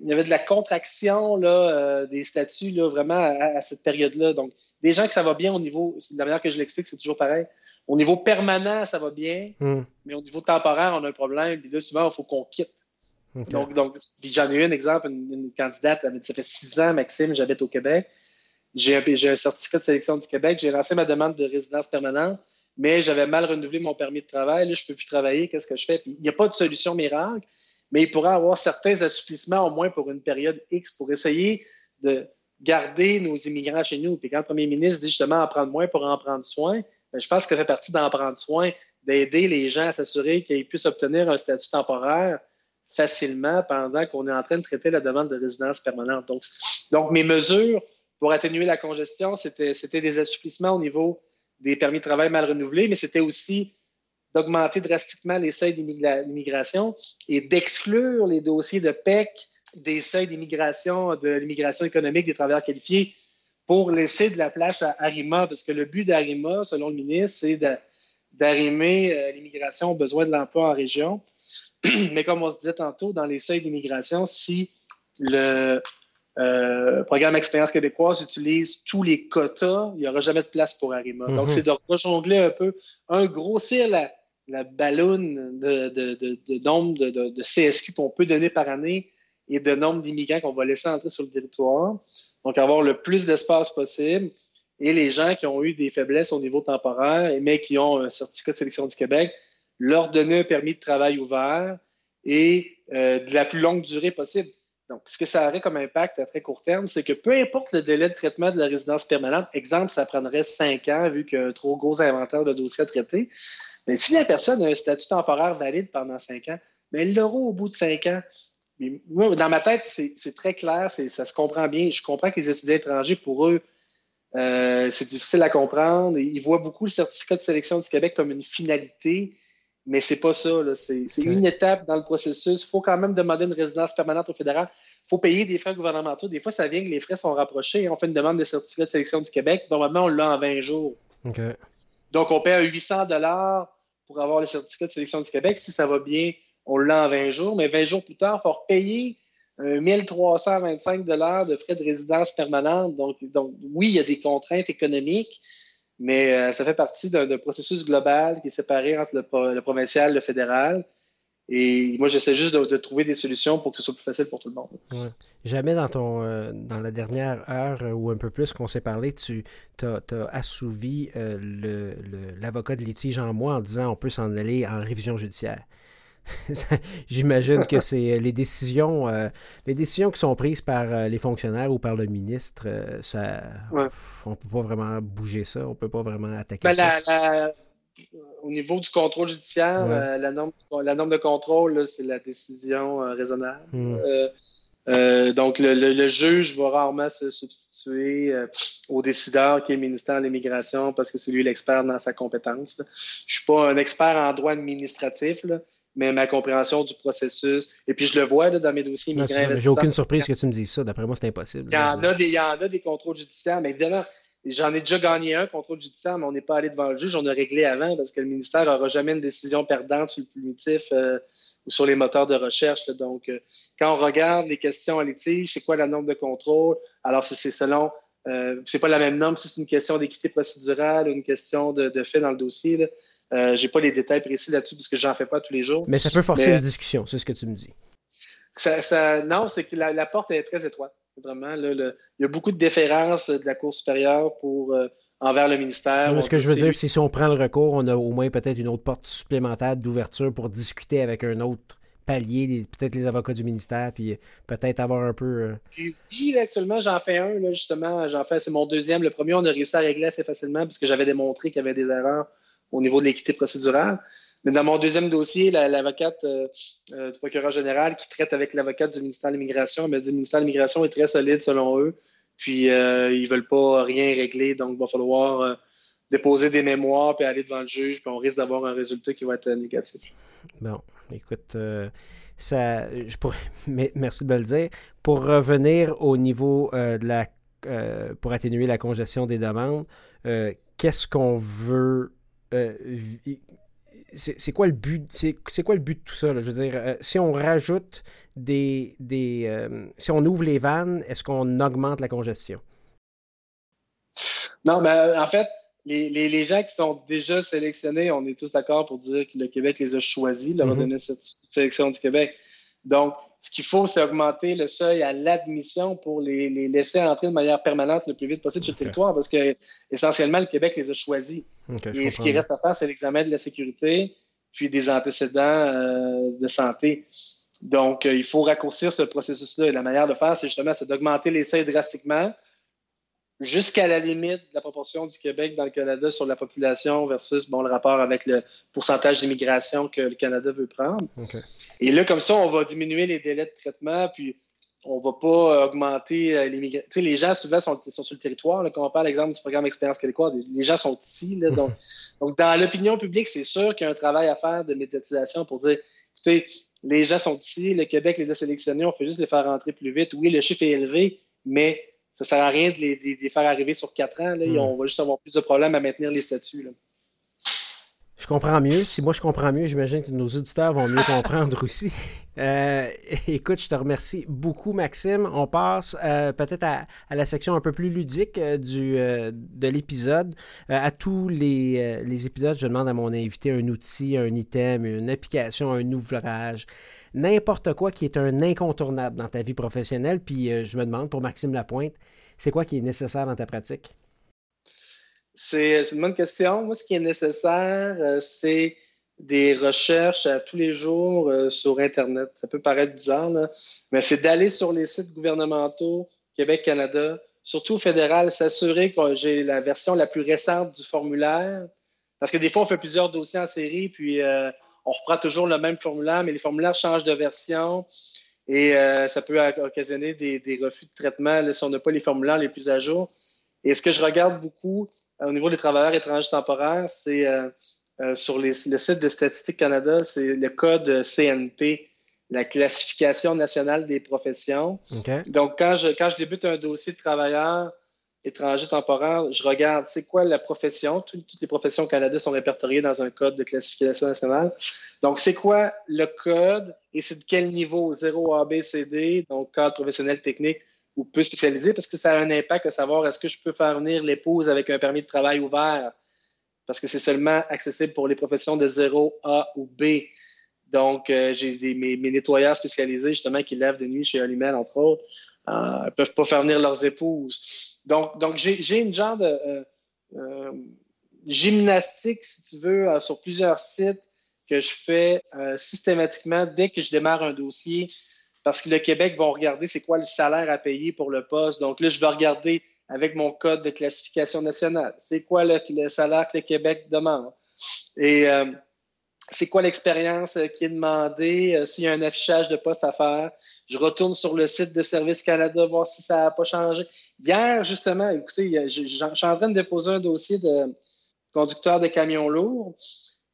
il y avait de la contraction là, euh, des statuts là, vraiment à, cette période-là. Donc, des gens que ça va bien au niveau, de la manière que je l'explique, c'est toujours pareil. Au niveau permanent, ça va bien, hmm. mais au niveau temporaire, on a un problème. Puis là, souvent, il faut qu'on quitte. Donc, donc j'en ai eu un exemple, une, candidate, ça fait six ans, Maxime, j'habite au Québec. J'ai un, un, certificat de sélection du Québec. J'ai lancé ma demande de résidence permanente, mais j'avais mal renouvelé mon permis de travail. Là, je ne peux plus travailler. Qu'est-ce que je fais? il n'y a pas de solution miracle, mais il pourrait avoir certains assouplissements au moins pour une période X pour essayer de garder nos immigrants chez nous. Puis quand le premier ministre dit justement en prendre moins pour en prendre soin, ben, je pense que ça fait partie d'en prendre soin, d'aider les gens à s'assurer qu'ils puissent obtenir un statut temporaire facilement pendant qu'on est en train de traiter la demande de résidence permanente. Donc, mes mesures pour atténuer la congestion, c'était des assouplissements au niveau des permis de travail mal renouvelés, mais c'était aussi d'augmenter drastiquement les seuils d'immigration et d'exclure les dossiers de PEC des seuils d'immigration, de l'immigration économique des travailleurs qualifiés pour laisser de la place à Arima, parce que le but d'Arima, selon le ministre, c'est d'arrimer euh, l'immigration aux besoins de l'emploi en région. [clears throat] Mais comme on se disait tantôt, dans les seuils d'immigration, si le euh, programme Expérience québécoise utilise tous les quotas, il n'y aura jamais de place pour Arima. Donc, mhm. c'est de rejongler un peu, un, grossir la, la balloune de, de, de, nombre de, CSQ qu'on peut donner par année et de nombre d'immigrants qu'on va laisser entrer sur le territoire. Donc, avoir le plus d'espace possible. Et les gens qui ont eu des faiblesses au niveau temporaire, mais qui ont un certificat de sélection du Québec, leur donner un permis de travail ouvert et euh, de la plus longue durée possible. Donc, ce que ça aurait comme impact à très court terme, c'est que peu importe le délai de traitement de la résidence permanente, exemple, ça prendrait cinq ans vu qu'il trop gros inventaire de dossiers à traiter. Mais si la personne a un statut temporaire valide pendant cinq ans, mais elle l'aura au bout de cinq ans. dans ma tête, c'est très clair, ça se comprend bien. Je comprends que les étudiants étrangers, pour eux, euh, c'est difficile à comprendre. Ils voient beaucoup le certificat de sélection du Québec comme une finalité mais c'est pas ça. C'est une étape dans le processus. Il faut quand même demander une résidence permanente au fédéral. Il faut payer des frais gouvernementaux. Des fois, ça vient que les frais sont rapprochés. On fait une demande de certificat de sélection du Québec. Normalement, on l'a en 20 jours. Donc, on paie 800 dollars pour avoir le certificat de sélection du Québec. Si ça va bien, on l'a en 20 jours. Mais 20 jours plus tard, il faut repayer 1325 dollars de frais de résidence permanente. Donc, donc, oui, il y a des contraintes économiques, mais euh, ça fait partie d'un processus global qui est séparé entre le, provincial et le fédéral. Et moi, j'essaie juste de, trouver des solutions pour que ce soit plus facile pour tout le monde. Jamais dans ton euh, dans la dernière heure ou un peu plus qu'on s'est parlé, tu as, assouvi euh, l'avocat de litige en moi en disant on peut s'en aller en révision judiciaire. [laughs] J'imagine que c'est euh, les décisions, euh, les décisions qui sont prises par euh, les fonctionnaires ou par le ministre, ça, on peut pas vraiment bouger ça, on peut pas vraiment attaquer ben, ça. au niveau du contrôle judiciaire, la, norme, la norme de contrôle, c'est la décision raisonnable. Hmm. donc, le, juge va rarement se substituer au décideur qui est le ministère de l'Immigration parce que c'est lui l'expert dans sa compétence. Je suis pas un expert en droit administratif, là, mais ma compréhension du processus. Et puis, je le vois dans mes dossiers migrants. J'ai aucune surprise que tu me dises ça. D'après moi, c'est impossible. Il y, en a des, il y en a des contrôles judiciaires, mais évidemment, j'en ai déjà gagné un contrôle judiciaire, mais on n'est pas allé devant le juge. On a réglé avant parce que le ministère n'aura jamais une décision perdante sur le primitif euh, ou sur les moteurs de recherche. Donc, euh, quand on regarde les questions à litige, c'est quoi la norme de contrôle? Alors, c'est selon euh, c'est pas la même norme si c'est une question d'équité procédurale ou une question de, fait dans le dossier. Euh, j'ai pas les détails précis là-dessus parce que j'en fais pas tous les jours. Mais ça peut forcer une discussion, c'est ce que tu me dis. non, c'est que la, porte est très étroite. Vraiment, il y a beaucoup de déférences de la Cour supérieure pour euh, envers le ministère. ce que je veux dire, c'est si on prend le recours, on a au moins peut-être une autre porte supplémentaire d'ouverture pour discuter avec un autre pallier peut-être les avocats du ministère, puis peut-être avoir un peu. Euh, oui, actuellement, j'en fais un, justement. J'en fais, c'est mon deuxième. Le premier, on a réussi à régler assez facilement puisque j'avais démontré qu'il y avait des erreurs au niveau de l'équité procédurale. Mais dans mon deuxième dossier, l'avocate euh, euh, du procureur général qui traite avec l'avocate du ministère de l'Immigration m'a dit le ministère de l'Immigration est très solide selon eux. Puis ils ils veulent pas rien régler, donc il va falloir déposer des mémoires puis aller devant le juge, puis on risque d'avoir un résultat qui va être négatif. Bon, écoute, euh, ça, je pourrais, [laughs] merci de me le dire. Pour revenir au niveau euh, de la, euh, pour atténuer la congestion des demandes, qu'est-ce qu'on veut c'est quoi le but c'est quoi le but de tout ça je veux dire si on rajoute des, des si on ouvre les vannes est-ce qu'on augmente la congestion? Non mais en fait les, gens qui sont déjà sélectionnés, on est tous d'accord pour dire que le Québec les a choisis, leur mm donné cette sélection du Québec. Donc, ce qu'il faut, c'est augmenter le seuil à l'admission pour les, laisser entrer de manière permanente le plus vite possible sur le territoire, parce que essentiellement, le Québec les a choisis. Et ce qui reste à faire, c'est l'examen de la sécurité, puis des antécédents euh, de santé. Donc, il faut raccourcir ce processus-là. Et la manière de faire, c'est justement d'augmenter les seuils drastiquement jusqu'à la limite de la proportion du Québec dans le Canada sur la population versus bon, le rapport avec le pourcentage d'immigration que le Canada veut prendre. Et là, comme ça, on va diminuer les délais de traitement, puis on va pas augmenter euh, l'immigration. Les gens, souvent, sont, sont sur le territoire. Là, quand on parle, l'exemple du programme Expérience québécoise, les gens sont ici. Là, [laughs] donc, donc, dans l'opinion publique, c'est sûr qu'il y a un travail à faire de médiatisation pour dire, écoutez, les gens sont ici, le Québec les a sélectionnés, on fait juste les faire rentrer plus vite. Oui, le chiffre est élevé, mais ça sert à rien de les, faire arriver sur quatre ans. Là. Hmm. On va juste avoir plus de problèmes à maintenir les statuts. Là. Je comprends mieux. Si moi je comprends mieux, j'imagine que nos auditeurs vont mieux comprendre aussi. [laughs] Euh, écoute, je te remercie beaucoup, Maxime. On passe euh, peut-être à, la section un peu plus ludique euh, du, de l'épisode. à tous les, les, épisodes, je demande à mon invité un outil, un item, une application, un ouvrage, n'importe quoi qui est un incontournable dans ta vie professionnelle. Puis je me demande, pour Maxime Lapointe, c'est quoi qui est nécessaire dans ta pratique? C'est une bonne question. Moi, ce qui est nécessaire, euh, c'est des recherches à tous les jours euh, sur Internet. Ça peut paraître bizarre, mais c'est d'aller sur les sites gouvernementaux Québec-Canada, surtout fédéral, s'assurer que j'ai la version la plus récente du formulaire. Parce que des fois, on fait plusieurs dossiers en série, puis euh, on reprend toujours le même formulaire, mais les formulaires changent de version. Et ça peut occasionner des, refus de traitement si on n'a pas les formulaires les plus à jour. Et ce que je regarde beaucoup euh, au niveau des travailleurs étrangers temporaires, c'est euh, euh, sur le site de Statistique Canada, c'est le code CNP, la classification nationale des professions. Donc, quand je, quand je débute un dossier de travailleurs étrangers temporaires, je regarde c'est quoi la profession? Toutes, les professions au Canada sont répertoriées dans un code de classification nationale. Donc, c'est quoi le code et c'est de quel niveau? 0 A, B, C, D, donc cadre professionnel technique ou peu spécialisé parce que ça a un impact à savoir est-ce que je peux faire venir l'épouse avec un permis de travail ouvert? Parce que c'est seulement accessible pour les professions de 0 A ou B. Donc, euh, j'ai mes, nettoyeurs spécialisés, justement, qui lèvent de nuit chez Olimel, entre autres, ne euh, peuvent pas faire venir leurs épouses. Donc, donc j'ai une genre de euh, gymnastique, si tu veux, sur plusieurs sites que je fais systématiquement dès que je démarre un dossier parce que le Québec va regarder c'est quoi le salaire à payer pour le poste. Donc là, je vais regarder avec mon code de classification nationale. C'est quoi le, salaire que le Québec demande? Et euh, c'est quoi l'expérience qui est demandée? Euh, s'il y a un affichage de poste à faire, je retourne sur le site de Service Canada voir si ça n'a pas changé. Hier, justement, écoutez, je, suis en train de déposer un dossier de conducteur de camions lourds.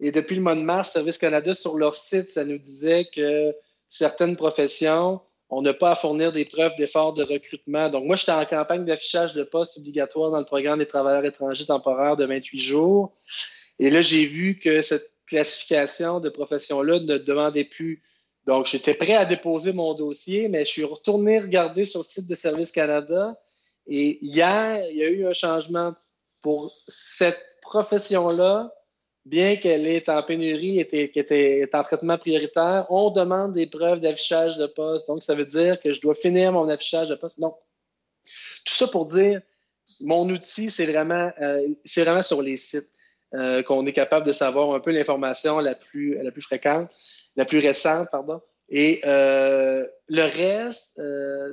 Et depuis le mois de mars, Service Canada, sur leur site, ça nous disait que certaines professions, on n'a pas à fournir des preuves d'effort de recrutement. Donc, moi, j'étais en campagne d'affichage de poste obligatoire dans le programme des travailleurs étrangers temporaires de 28 jours. Et là, j'ai vu que cette classification de profession-là ne demandait plus. Donc, j'étais prêt à déposer mon dossier, mais je suis retourné regarder sur le site de Service Canada. Et hier, il y a eu un changement pour cette profession-là bien qu'elle est en pénurie, et était, en traitement prioritaire, on demande des preuves d'affichage de poste. Donc, ça veut dire que je dois finir mon affichage de poste. Donc, tout ça pour dire, mon outil, c'est vraiment, euh, vraiment sur les sites euh, qu'on est capable de savoir un peu l'information la plus, la plus fréquente, la plus récente, pardon. Et euh, le reste,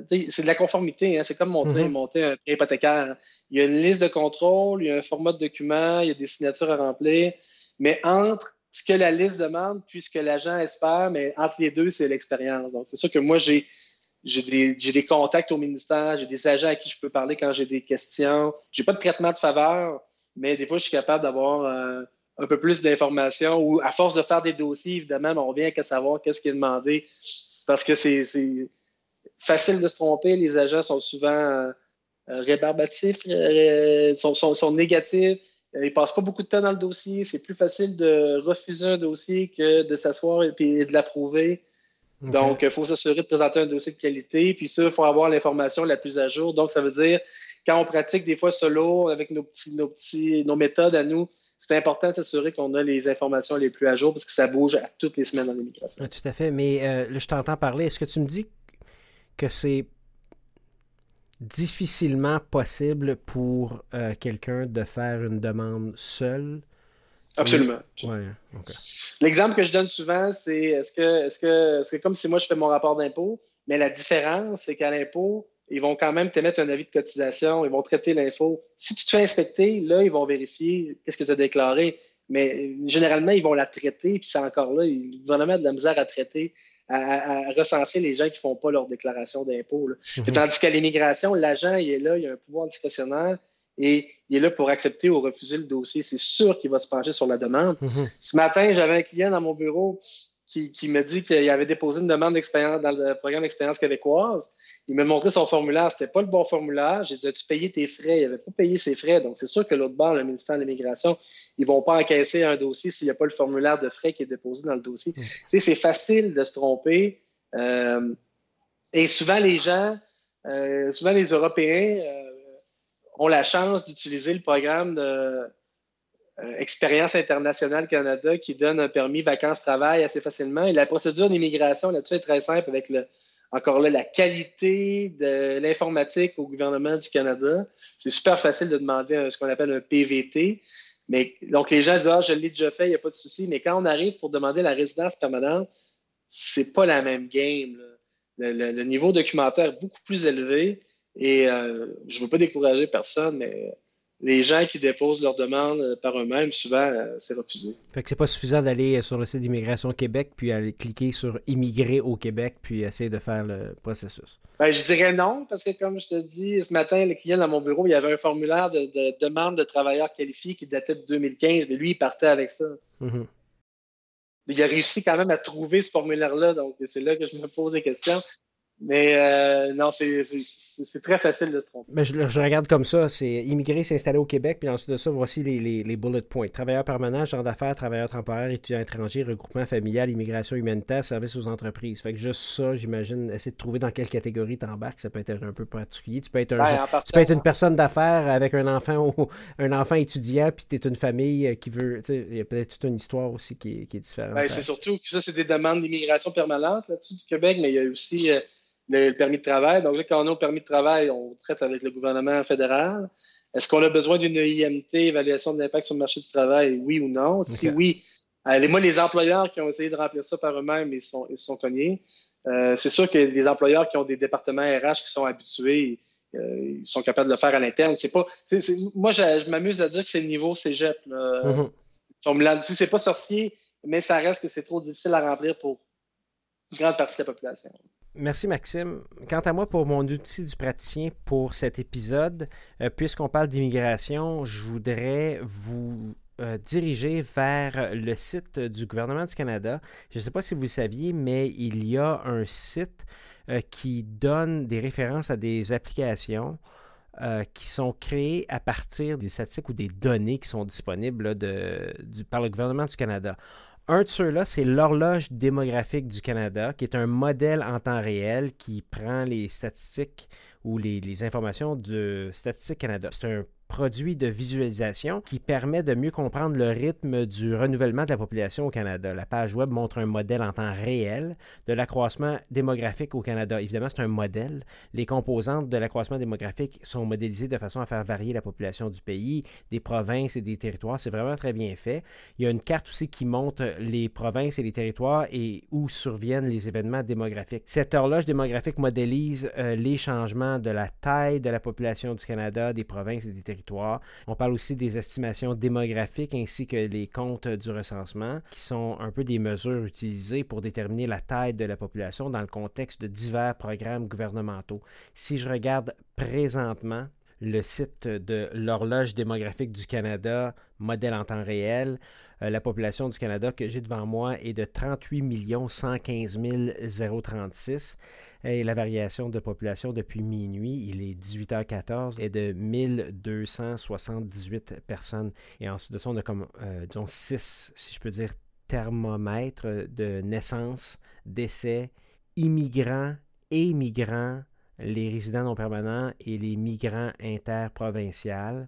c'est de la conformité. Hein. C'est comme monter, mm-hmm. monter un hypothécaire. Il y a une liste de contrôle, il y a un format de document, il y a des signatures à remplir. Mais entre ce que la liste demande puis ce que l'agent espère, mais entre les deux, c'est l'expérience. Donc, c'est sûr que moi, j'ai des, des, contacts au ministère, j'ai des agents à qui je peux parler quand j'ai des questions. J'ai pas de traitement de faveur, mais des fois, je suis capable d'avoir euh, un peu plus d'informations ou à force de faire des dossiers, évidemment, on vient qu'à savoir qu'est-ce qui est demandé parce que c'est facile de se tromper. Les agents sont souvent euh, rébarbatifs, euh, sont, sont, négatifs. Euh, il passe pas beaucoup de temps dans le dossier. C'est plus facile de refuser un dossier que de s'asseoir et, de l'approuver. Donc, il faut s'assurer de présenter un dossier de qualité. Puis ça, il faut avoir l'information la plus à jour. Donc, ça veut dire, quand on pratique des fois solo avec nos petits, nos petits, nos méthodes à nous, c'est important de s'assurer qu'on a les informations les plus à jour parce que ça bouge à toutes les semaines dans l'immigration. Tout à fait. Mais euh, là, je t'entends parler. Est-ce que tu me dis que c'est difficilement possible pour euh, quelqu'un de faire une demande seul? Absolument. L'exemple que je donne souvent, c'est est-ce que, est-ce que, c'est comme si moi je fais mon rapport d'impôt, mais la différence, c'est qu'à l'impôt, ils vont quand même te mettre un avis de cotisation, ils vont traiter l'info. Si tu te fais inspecter, là, ils vont vérifier qu'est-ce que tu as déclaré. Mais généralement, ils vont la traiter, puis c'est encore là, le gouvernement a de la misère à traiter, à, recenser les gens qui ne font pas leur déclaration d'impôt. Mhm. Tandis qu'à l'immigration, l'agent, il est là, il a un pouvoir discrétionnaire et il est là pour accepter ou refuser le dossier. C'est sûr qu'il va se pencher sur la demande. Mhm. Ce matin, j'avais un client dans mon bureau qui, qui me dit qu'il avait déposé une demande d'expérience dans le programme d'expérience québécoise. Il m'a montré son formulaire, c'était pas le bon formulaire. J'ai dit As-tu payé tes frais? Il n'avait pas payé ses frais. Donc, c'est sûr que l'autre bord, le ministère de l'Immigration, ils vont pas encaisser un dossier s'il n'y a pas le formulaire de frais qui est déposé dans le dossier. Mm. c'est facile de se tromper. Euh, et souvent, les gens, euh, souvent les Européens euh, ont la chance d'utiliser le programme de Expérience internationale Canada qui donne un permis vacances-travail assez facilement. Et la procédure d'immigration là-dessus est très simple avec le, encore là, la qualité de l'informatique au gouvernement du Canada. C'est super facile de demander ce qu'on appelle un PVT. Mais donc, les gens disent Ah, je l'ai déjà fait, il n'y a pas de souci. Mais quand on arrive pour demander la résidence permanente, c'est pas la même game. Le, niveau documentaire est beaucoup plus élevé. Et euh, je ne veux pas décourager personne, mais les gens qui déposent leurs demandes euh, par eux-mêmes, souvent, euh, c'est refusé. Fait que c'est pas suffisant d'aller euh, sur le site d'Immigration Québec, puis aller cliquer sur Immigrer au Québec, puis essayer de faire le processus. Ben, je dirais non, parce que comme je te dis, ce matin, le client dans mon bureau, il y avait un formulaire de, demande de travailleurs qualifiés qui datait de 2015, mais lui, il partait avec ça. Mm-hmm. Il a réussi quand même à trouver ce formulaire-là, donc c'est là que je me pose des questions. Mais euh, non, c'est très facile de se tromper. Mais je, regarde comme ça, c'est immigrer, s'installer au Québec, puis ensuite de ça, voici les, les, les bullet points. Travailleurs permanents, genre d'affaires, travailleurs temporaires, étudiants étrangers, regroupement familial, immigration humanitaire, services aux entreprises. Fait que juste ça, j'imagine, essayer de trouver dans quelle catégorie t'embarques, ça peut être un peu particulier. Tu peux être, un, tu peux être une personne d'affaires avec un enfant [laughs] un enfant étudiant, puis tu es une famille qui veut... Il y a peut-être toute une histoire aussi qui, qui est différente. Ben, c'est surtout que ça, c'est des demandes d'immigration permanente là-dessus du Québec, mais il y a aussi... Euh, le permis de travail. Donc là, quand on a le permis de travail, on traite avec le gouvernement fédéral. Est-ce qu'on a besoin d'une IMT, évaluation de l'impact sur le marché du travail, oui ou non? Si oui, allez, moi, les employeurs qui ont essayé de remplir ça par eux-mêmes, ils sont, ils sont cognés. Euh, c'est sûr que les employeurs qui ont des départements RH qui sont habitués, euh, ils sont capables de le faire à l'interne. C'est pas, moi, je, m'amuse à dire que c'est le niveau cégep. Là. Mm C'est pas sorcier, mais ça reste que c'est trop difficile à remplir pour une grande partie de la population. Merci Maxime. Quant à moi, pour mon outil du praticien pour cet épisode, euh, puisqu'on parle d'immigration, je voudrais vous euh, diriger vers le site du gouvernement du Canada. Je ne sais pas si vous le saviez, mais il y a un site euh, qui donne des références à des applications qui sont créées à partir des statistiques ou des données qui sont disponibles par le gouvernement du Canada. Un de ceux-là, c'est l'horloge démographique du Canada, qui est un modèle en temps réel qui prend les statistiques ou les, informations de Statistique Canada. C'est un produit de visualisation qui permet de mieux comprendre le rythme du renouvellement de la population au Canada. La page web montre un modèle en temps réel de l'accroissement démographique au Canada. Évidemment, c'est un modèle. Les composantes de l'accroissement démographique sont modélisées de façon à faire varier la population du pays, des provinces et des territoires. C'est vraiment très bien fait. Il y a une carte aussi qui montre les provinces et les territoires et où surviennent les événements démographiques. Cette horloge démographique modélise euh, les changements de la taille de la population du Canada, des provinces et des territoires on parle aussi des estimations démographiques ainsi que les comptes du recensement, qui sont un peu des mesures utilisées pour déterminer la taille de la population dans le contexte de divers programmes gouvernementaux. Si je regarde présentement le site de l'horloge démographique du Canada, modèle en temps réel, la population du Canada que j'ai devant moi est de 38 115 036 et la variation de population depuis minuit, il est 18h14, est de 1278 personnes. Et ensuite de ça, on a comme, euh, disons, 6, si je peux dire, thermomètres de naissance, décès, immigrants et migrants, les résidents non permanents et les migrants interprovinciaux.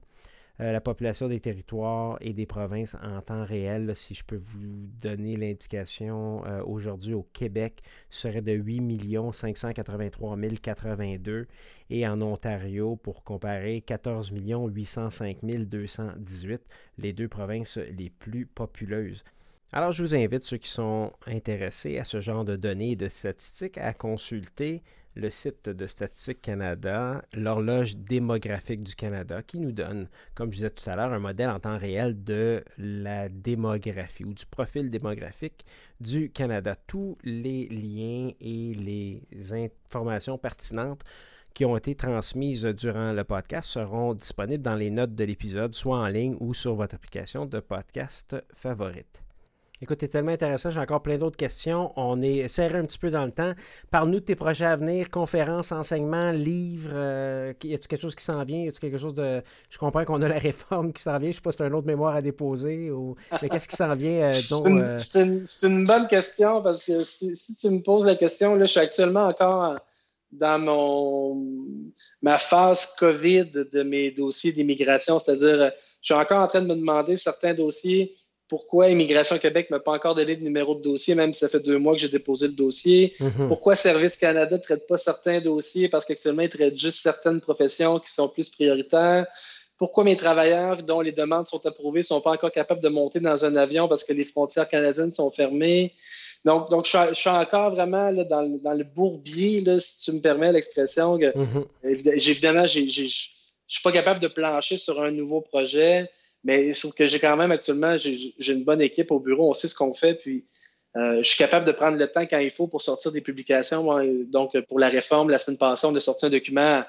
Euh, la population des territoires et des provinces en temps réel, si je peux vous donner l'indication euh, aujourd'hui au Québec, serait de 8 583 082 et en Ontario, pour comparer, 14 805 218, les deux provinces les plus populeuses. Alors, je vous invite, ceux qui sont intéressés à ce genre de données et de statistiques, à consulter le site de Statistique Canada, l'horloge démographique du Canada, qui nous donne, comme je disais tout à l'heure, un modèle en temps réel de la démographie ou du profil démographique du Canada. Tous les liens et les informations pertinentes qui ont été transmises durant le podcast seront disponibles dans les notes de l'épisode, soit en ligne ou sur votre application de podcast favorite. Écoute, c'est tellement intéressant. J'ai encore plein d'autres questions. On est serré un petit peu dans le temps. Parle-nous de tes projets à venir, conférences, enseignements, livres. Euh, y a-t-il quelque chose qui s'en vient? Y a-t-il quelque chose de. Je comprends qu'on a la [laughs] réforme qui s'en vient. Je ne sais pas si c'est un autre mémoire à déposer ou. Mais qu'est-ce qui s'en vient? Euh, euh? c'est, une, bonne question parce que si, tu me poses la question, là, je suis actuellement encore dans mon ma phase COVID de mes dossiers d'immigration. C'est-à-dire, je suis encore en train de me demander certains dossiers pourquoi Immigration Québec ne m'a pas encore donné de numéro de dossier, même si ça fait deux mois que j'ai déposé le dossier? Mhm. Pourquoi Service Canada ne traite pas certains dossiers parce qu'actuellement, ils traitent juste certaines professions qui sont plus prioritaires? Pourquoi mes travailleurs dont les demandes sont approuvées ne sont pas encore capables de monter dans un avion parce que les frontières canadiennes sont fermées? Donc, donc je, suis encore vraiment dans, le bourbier, si tu me permets l'expression. Mhm. Évidemment, je ne suis pas capable de plancher sur un nouveau projet. Mais sauf que j'ai quand même actuellement, j'ai une bonne équipe au bureau, on sait ce qu'on fait, puis euh, je suis capable de prendre le temps quand il faut pour sortir des publications. donc, pour la réforme, la semaine passée, on a sorti un document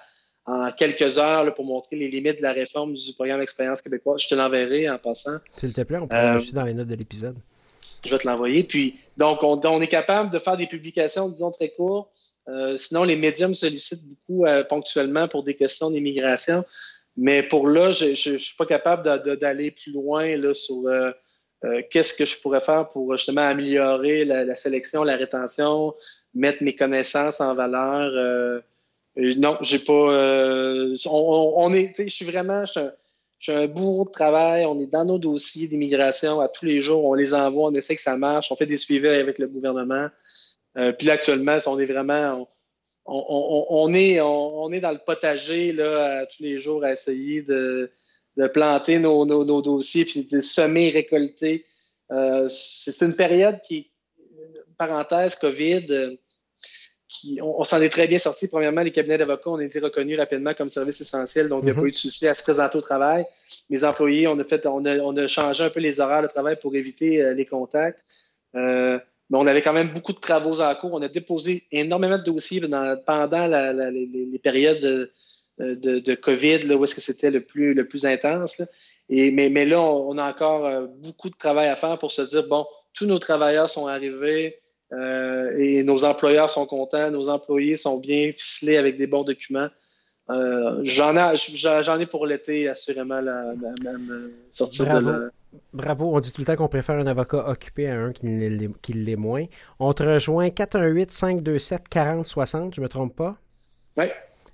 en quelques heures pour montrer les limites de la réforme du programme Expérience québécoise. Je te l'enverrai en passant. S'il te plaît, on peut euh, dans les notes de l'épisode. Je vais te l'envoyer. Puis, donc, on, est capable de faire des publications, disons, très courtes. Euh, sinon, les médias me sollicitent beaucoup ponctuellement pour des questions d'immigration. Mais pour là, je ne suis pas capable d'aller plus loin là, sur euh, euh, qu'est-ce que je pourrais faire pour justement améliorer la, sélection, la rétention, mettre mes connaissances en valeur. Euh, non, j'ai pas. On, est, je suis vraiment, je suis, un, bourreau de travail. On est dans nos dossiers d'immigration à tous les jours. On les envoie, on essaie que ça marche. On fait des suivis avec le gouvernement. puis là, actuellement, on est vraiment, on, est, on, est dans le potager là, tous les jours à essayer de, planter nos, dossiers, puis de semer, récolter. Euh, c'est une période qui, parenthèse, COVID, euh, qui, on, s'en est très bien sorti. Premièrement, les cabinets d'avocats ont été reconnus rapidement comme service essentiel, donc il n'y a mm-hmm. pas eu de souci à se présenter au travail. Les employés, on a, fait, on a, changé un peu les horaires de travail pour éviter euh, les contacts mais on avait quand même beaucoup de travaux en cours. On a déposé énormément de dossiers pendant les, périodes de, de, COVID, là, où est-ce que c'était le plus, intense. Et, mais, mais là, on, a encore euh, beaucoup de travail à faire pour se dire, bon, tous nos travailleurs sont arrivés euh, et nos employeurs sont contents, nos employés sont bien ficelés avec des bons documents. Euh, j'en ai, j'en ai pour l'été, assurément, la, même sortie de la Bravo, on dit tout le temps qu'on préfère un avocat occupé à un qui l'est moins. On te rejoint 418-527-4060, je ne me trompe pas? Oui.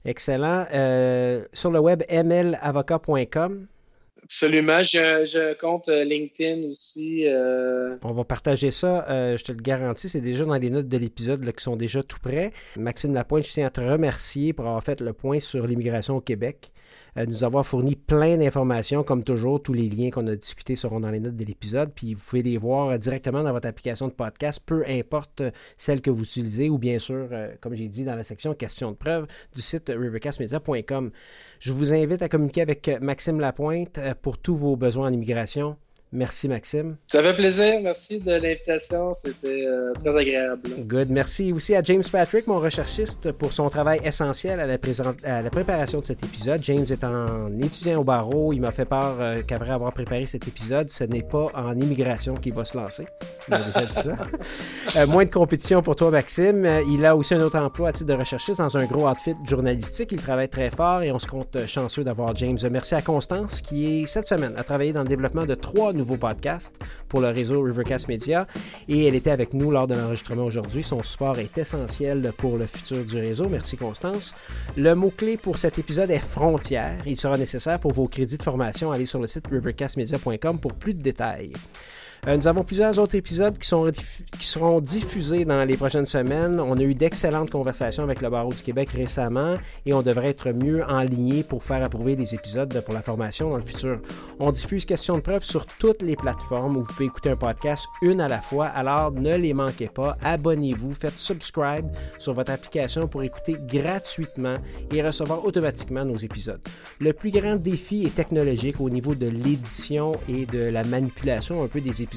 Excellent. Euh, sur le web, mlavocat.com. Absolument. Je, compte euh, LinkedIn aussi. Euh. On va partager ça, je te le garantis. C'est déjà dans les notes de l'épisode qui sont déjà tout prêts. Maxime Lapointe, je tiens à te remercier pour avoir fait le point sur l'immigration au Québec. Euh, nous avoir fourni plein d'informations. Comme toujours, tous les liens qu'on a discutés seront dans les notes de l'épisode. Puis vous pouvez les voir directement dans votre application de podcast, peu importe celle que vous utilisez, ou bien sûr, euh, comme j'ai dit, dans la section questions de preuve du site rivercastmedia.com. Je vous invite à communiquer avec Maxime Lapointe euh, pour tous vos besoins en immigration. Merci, Maxime. Ça fait plaisir. Merci de l'invitation. C'était euh, très agréable. Good. Merci aussi à James Patrick, mon recherchiste, pour son travail essentiel à la, à la préparation de cet épisode. James est un étudiant au barreau. Il m'a fait part euh, qu'après avoir préparé cet épisode, ce n'est pas en immigration qu'il va se lancer. Il m'a déjà dit ça. [laughs] Euh, moins de compétition pour toi, Maxime. Il a aussi un autre emploi à titre de recherchiste dans un gros outfit journalistique. Il travaille très fort et on se compte chanceux d'avoir James. Merci à Constance qui est cette semaine à travailler dans le développement de trois nouveaux podcasts pour le réseau Rivercast Media et elle était avec nous lors de l'enregistrement aujourd'hui. Son support est essentiel pour le futur du réseau. Merci Constance. Le mot-clé pour cet épisode est frontière. Il sera nécessaire pour vos crédits de formation. Allez sur le site rivercastmedia.com pour plus de détails. Euh, nous avons plusieurs autres épisodes qui, sont, qui seront diffusés dans les prochaines semaines. On a eu d'excellentes conversations avec le Barreau du Québec récemment et on devrait être mieux en ligne pour faire approuver des épisodes pour la formation dans le futur. On diffuse Questions de preuve sur toutes les plateformes où vous pouvez écouter un podcast une à la fois. Alors ne les manquez pas. Abonnez-vous, faites subscribe sur votre application pour écouter gratuitement et recevoir automatiquement nos épisodes. Le plus grand défi est technologique au niveau de l'édition et de la manipulation un peu des épisodes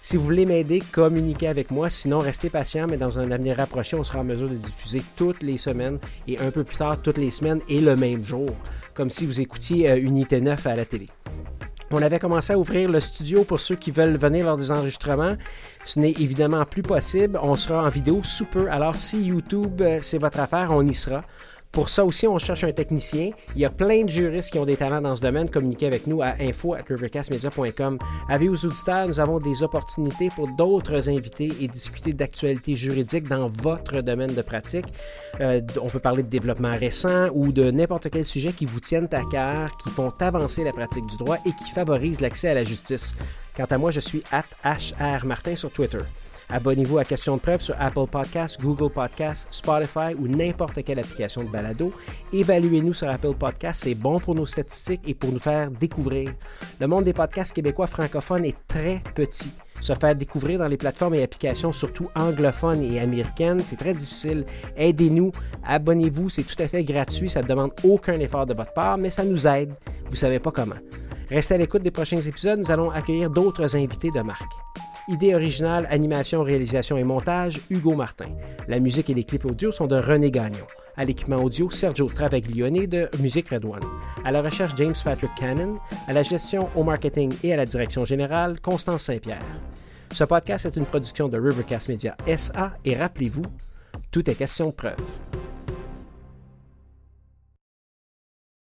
si vous voulez m'aider, communiquez avec moi. Sinon, restez patient, mais dans un avenir rapproché, on sera en mesure de diffuser toutes les semaines et un peu plus tard toutes les semaines et le même jour, comme si vous écoutiez euh, Unité 9 à la télé. On avait commencé à ouvrir le studio pour ceux qui veulent venir lors des enregistrements. Ce n'est évidemment plus possible. On sera en vidéo sous peu. Alors si YouTube, euh, c'est votre affaire, on y sera. Pour ça aussi, on cherche un technicien. Il y a plein de juristes qui ont des talents dans ce domaine. Communiquez avec nous à info.rivercastmedia.com. Avis aux auditeurs, nous avons des opportunités pour d'autres invités et discuter d'actualités juridiques dans votre domaine de pratique. Euh, on peut parler de développement récent ou de n'importe quel sujet qui vous tienne à cœur, qui font avancer la pratique du droit et qui favorisent l'accès à la justice. Quant à moi, je suis at HR Martin sur Twitter. Abonnez-vous à Question de preuve sur Apple Podcasts, Google Podcasts, Spotify ou n'importe quelle application de balado. Évaluez-nous sur Apple Podcasts, c'est bon pour nos statistiques et pour nous faire découvrir. Le monde des podcasts québécois francophones est très petit. Se faire découvrir dans les plateformes et applications, surtout anglophones et américaines, c'est très difficile. Aidez-nous, abonnez-vous, c'est tout à fait gratuit, ça ne demande aucun effort de votre part, mais ça nous aide. Vous ne savez pas comment. Restez à l'écoute des prochains épisodes, nous allons accueillir d'autres invités de marque. Idée originale, animation, réalisation et montage, Hugo Martin. La musique et les clips audio sont de René Gagnon. À l'équipement audio, Sergio Travaglione de Musique Red One. À la recherche, James Patrick Cannon. À la gestion, au marketing et à la direction générale, Constance Saint-Pierre. Ce podcast est une production de Rivercast Media SA et rappelez-vous, tout est question de preuve.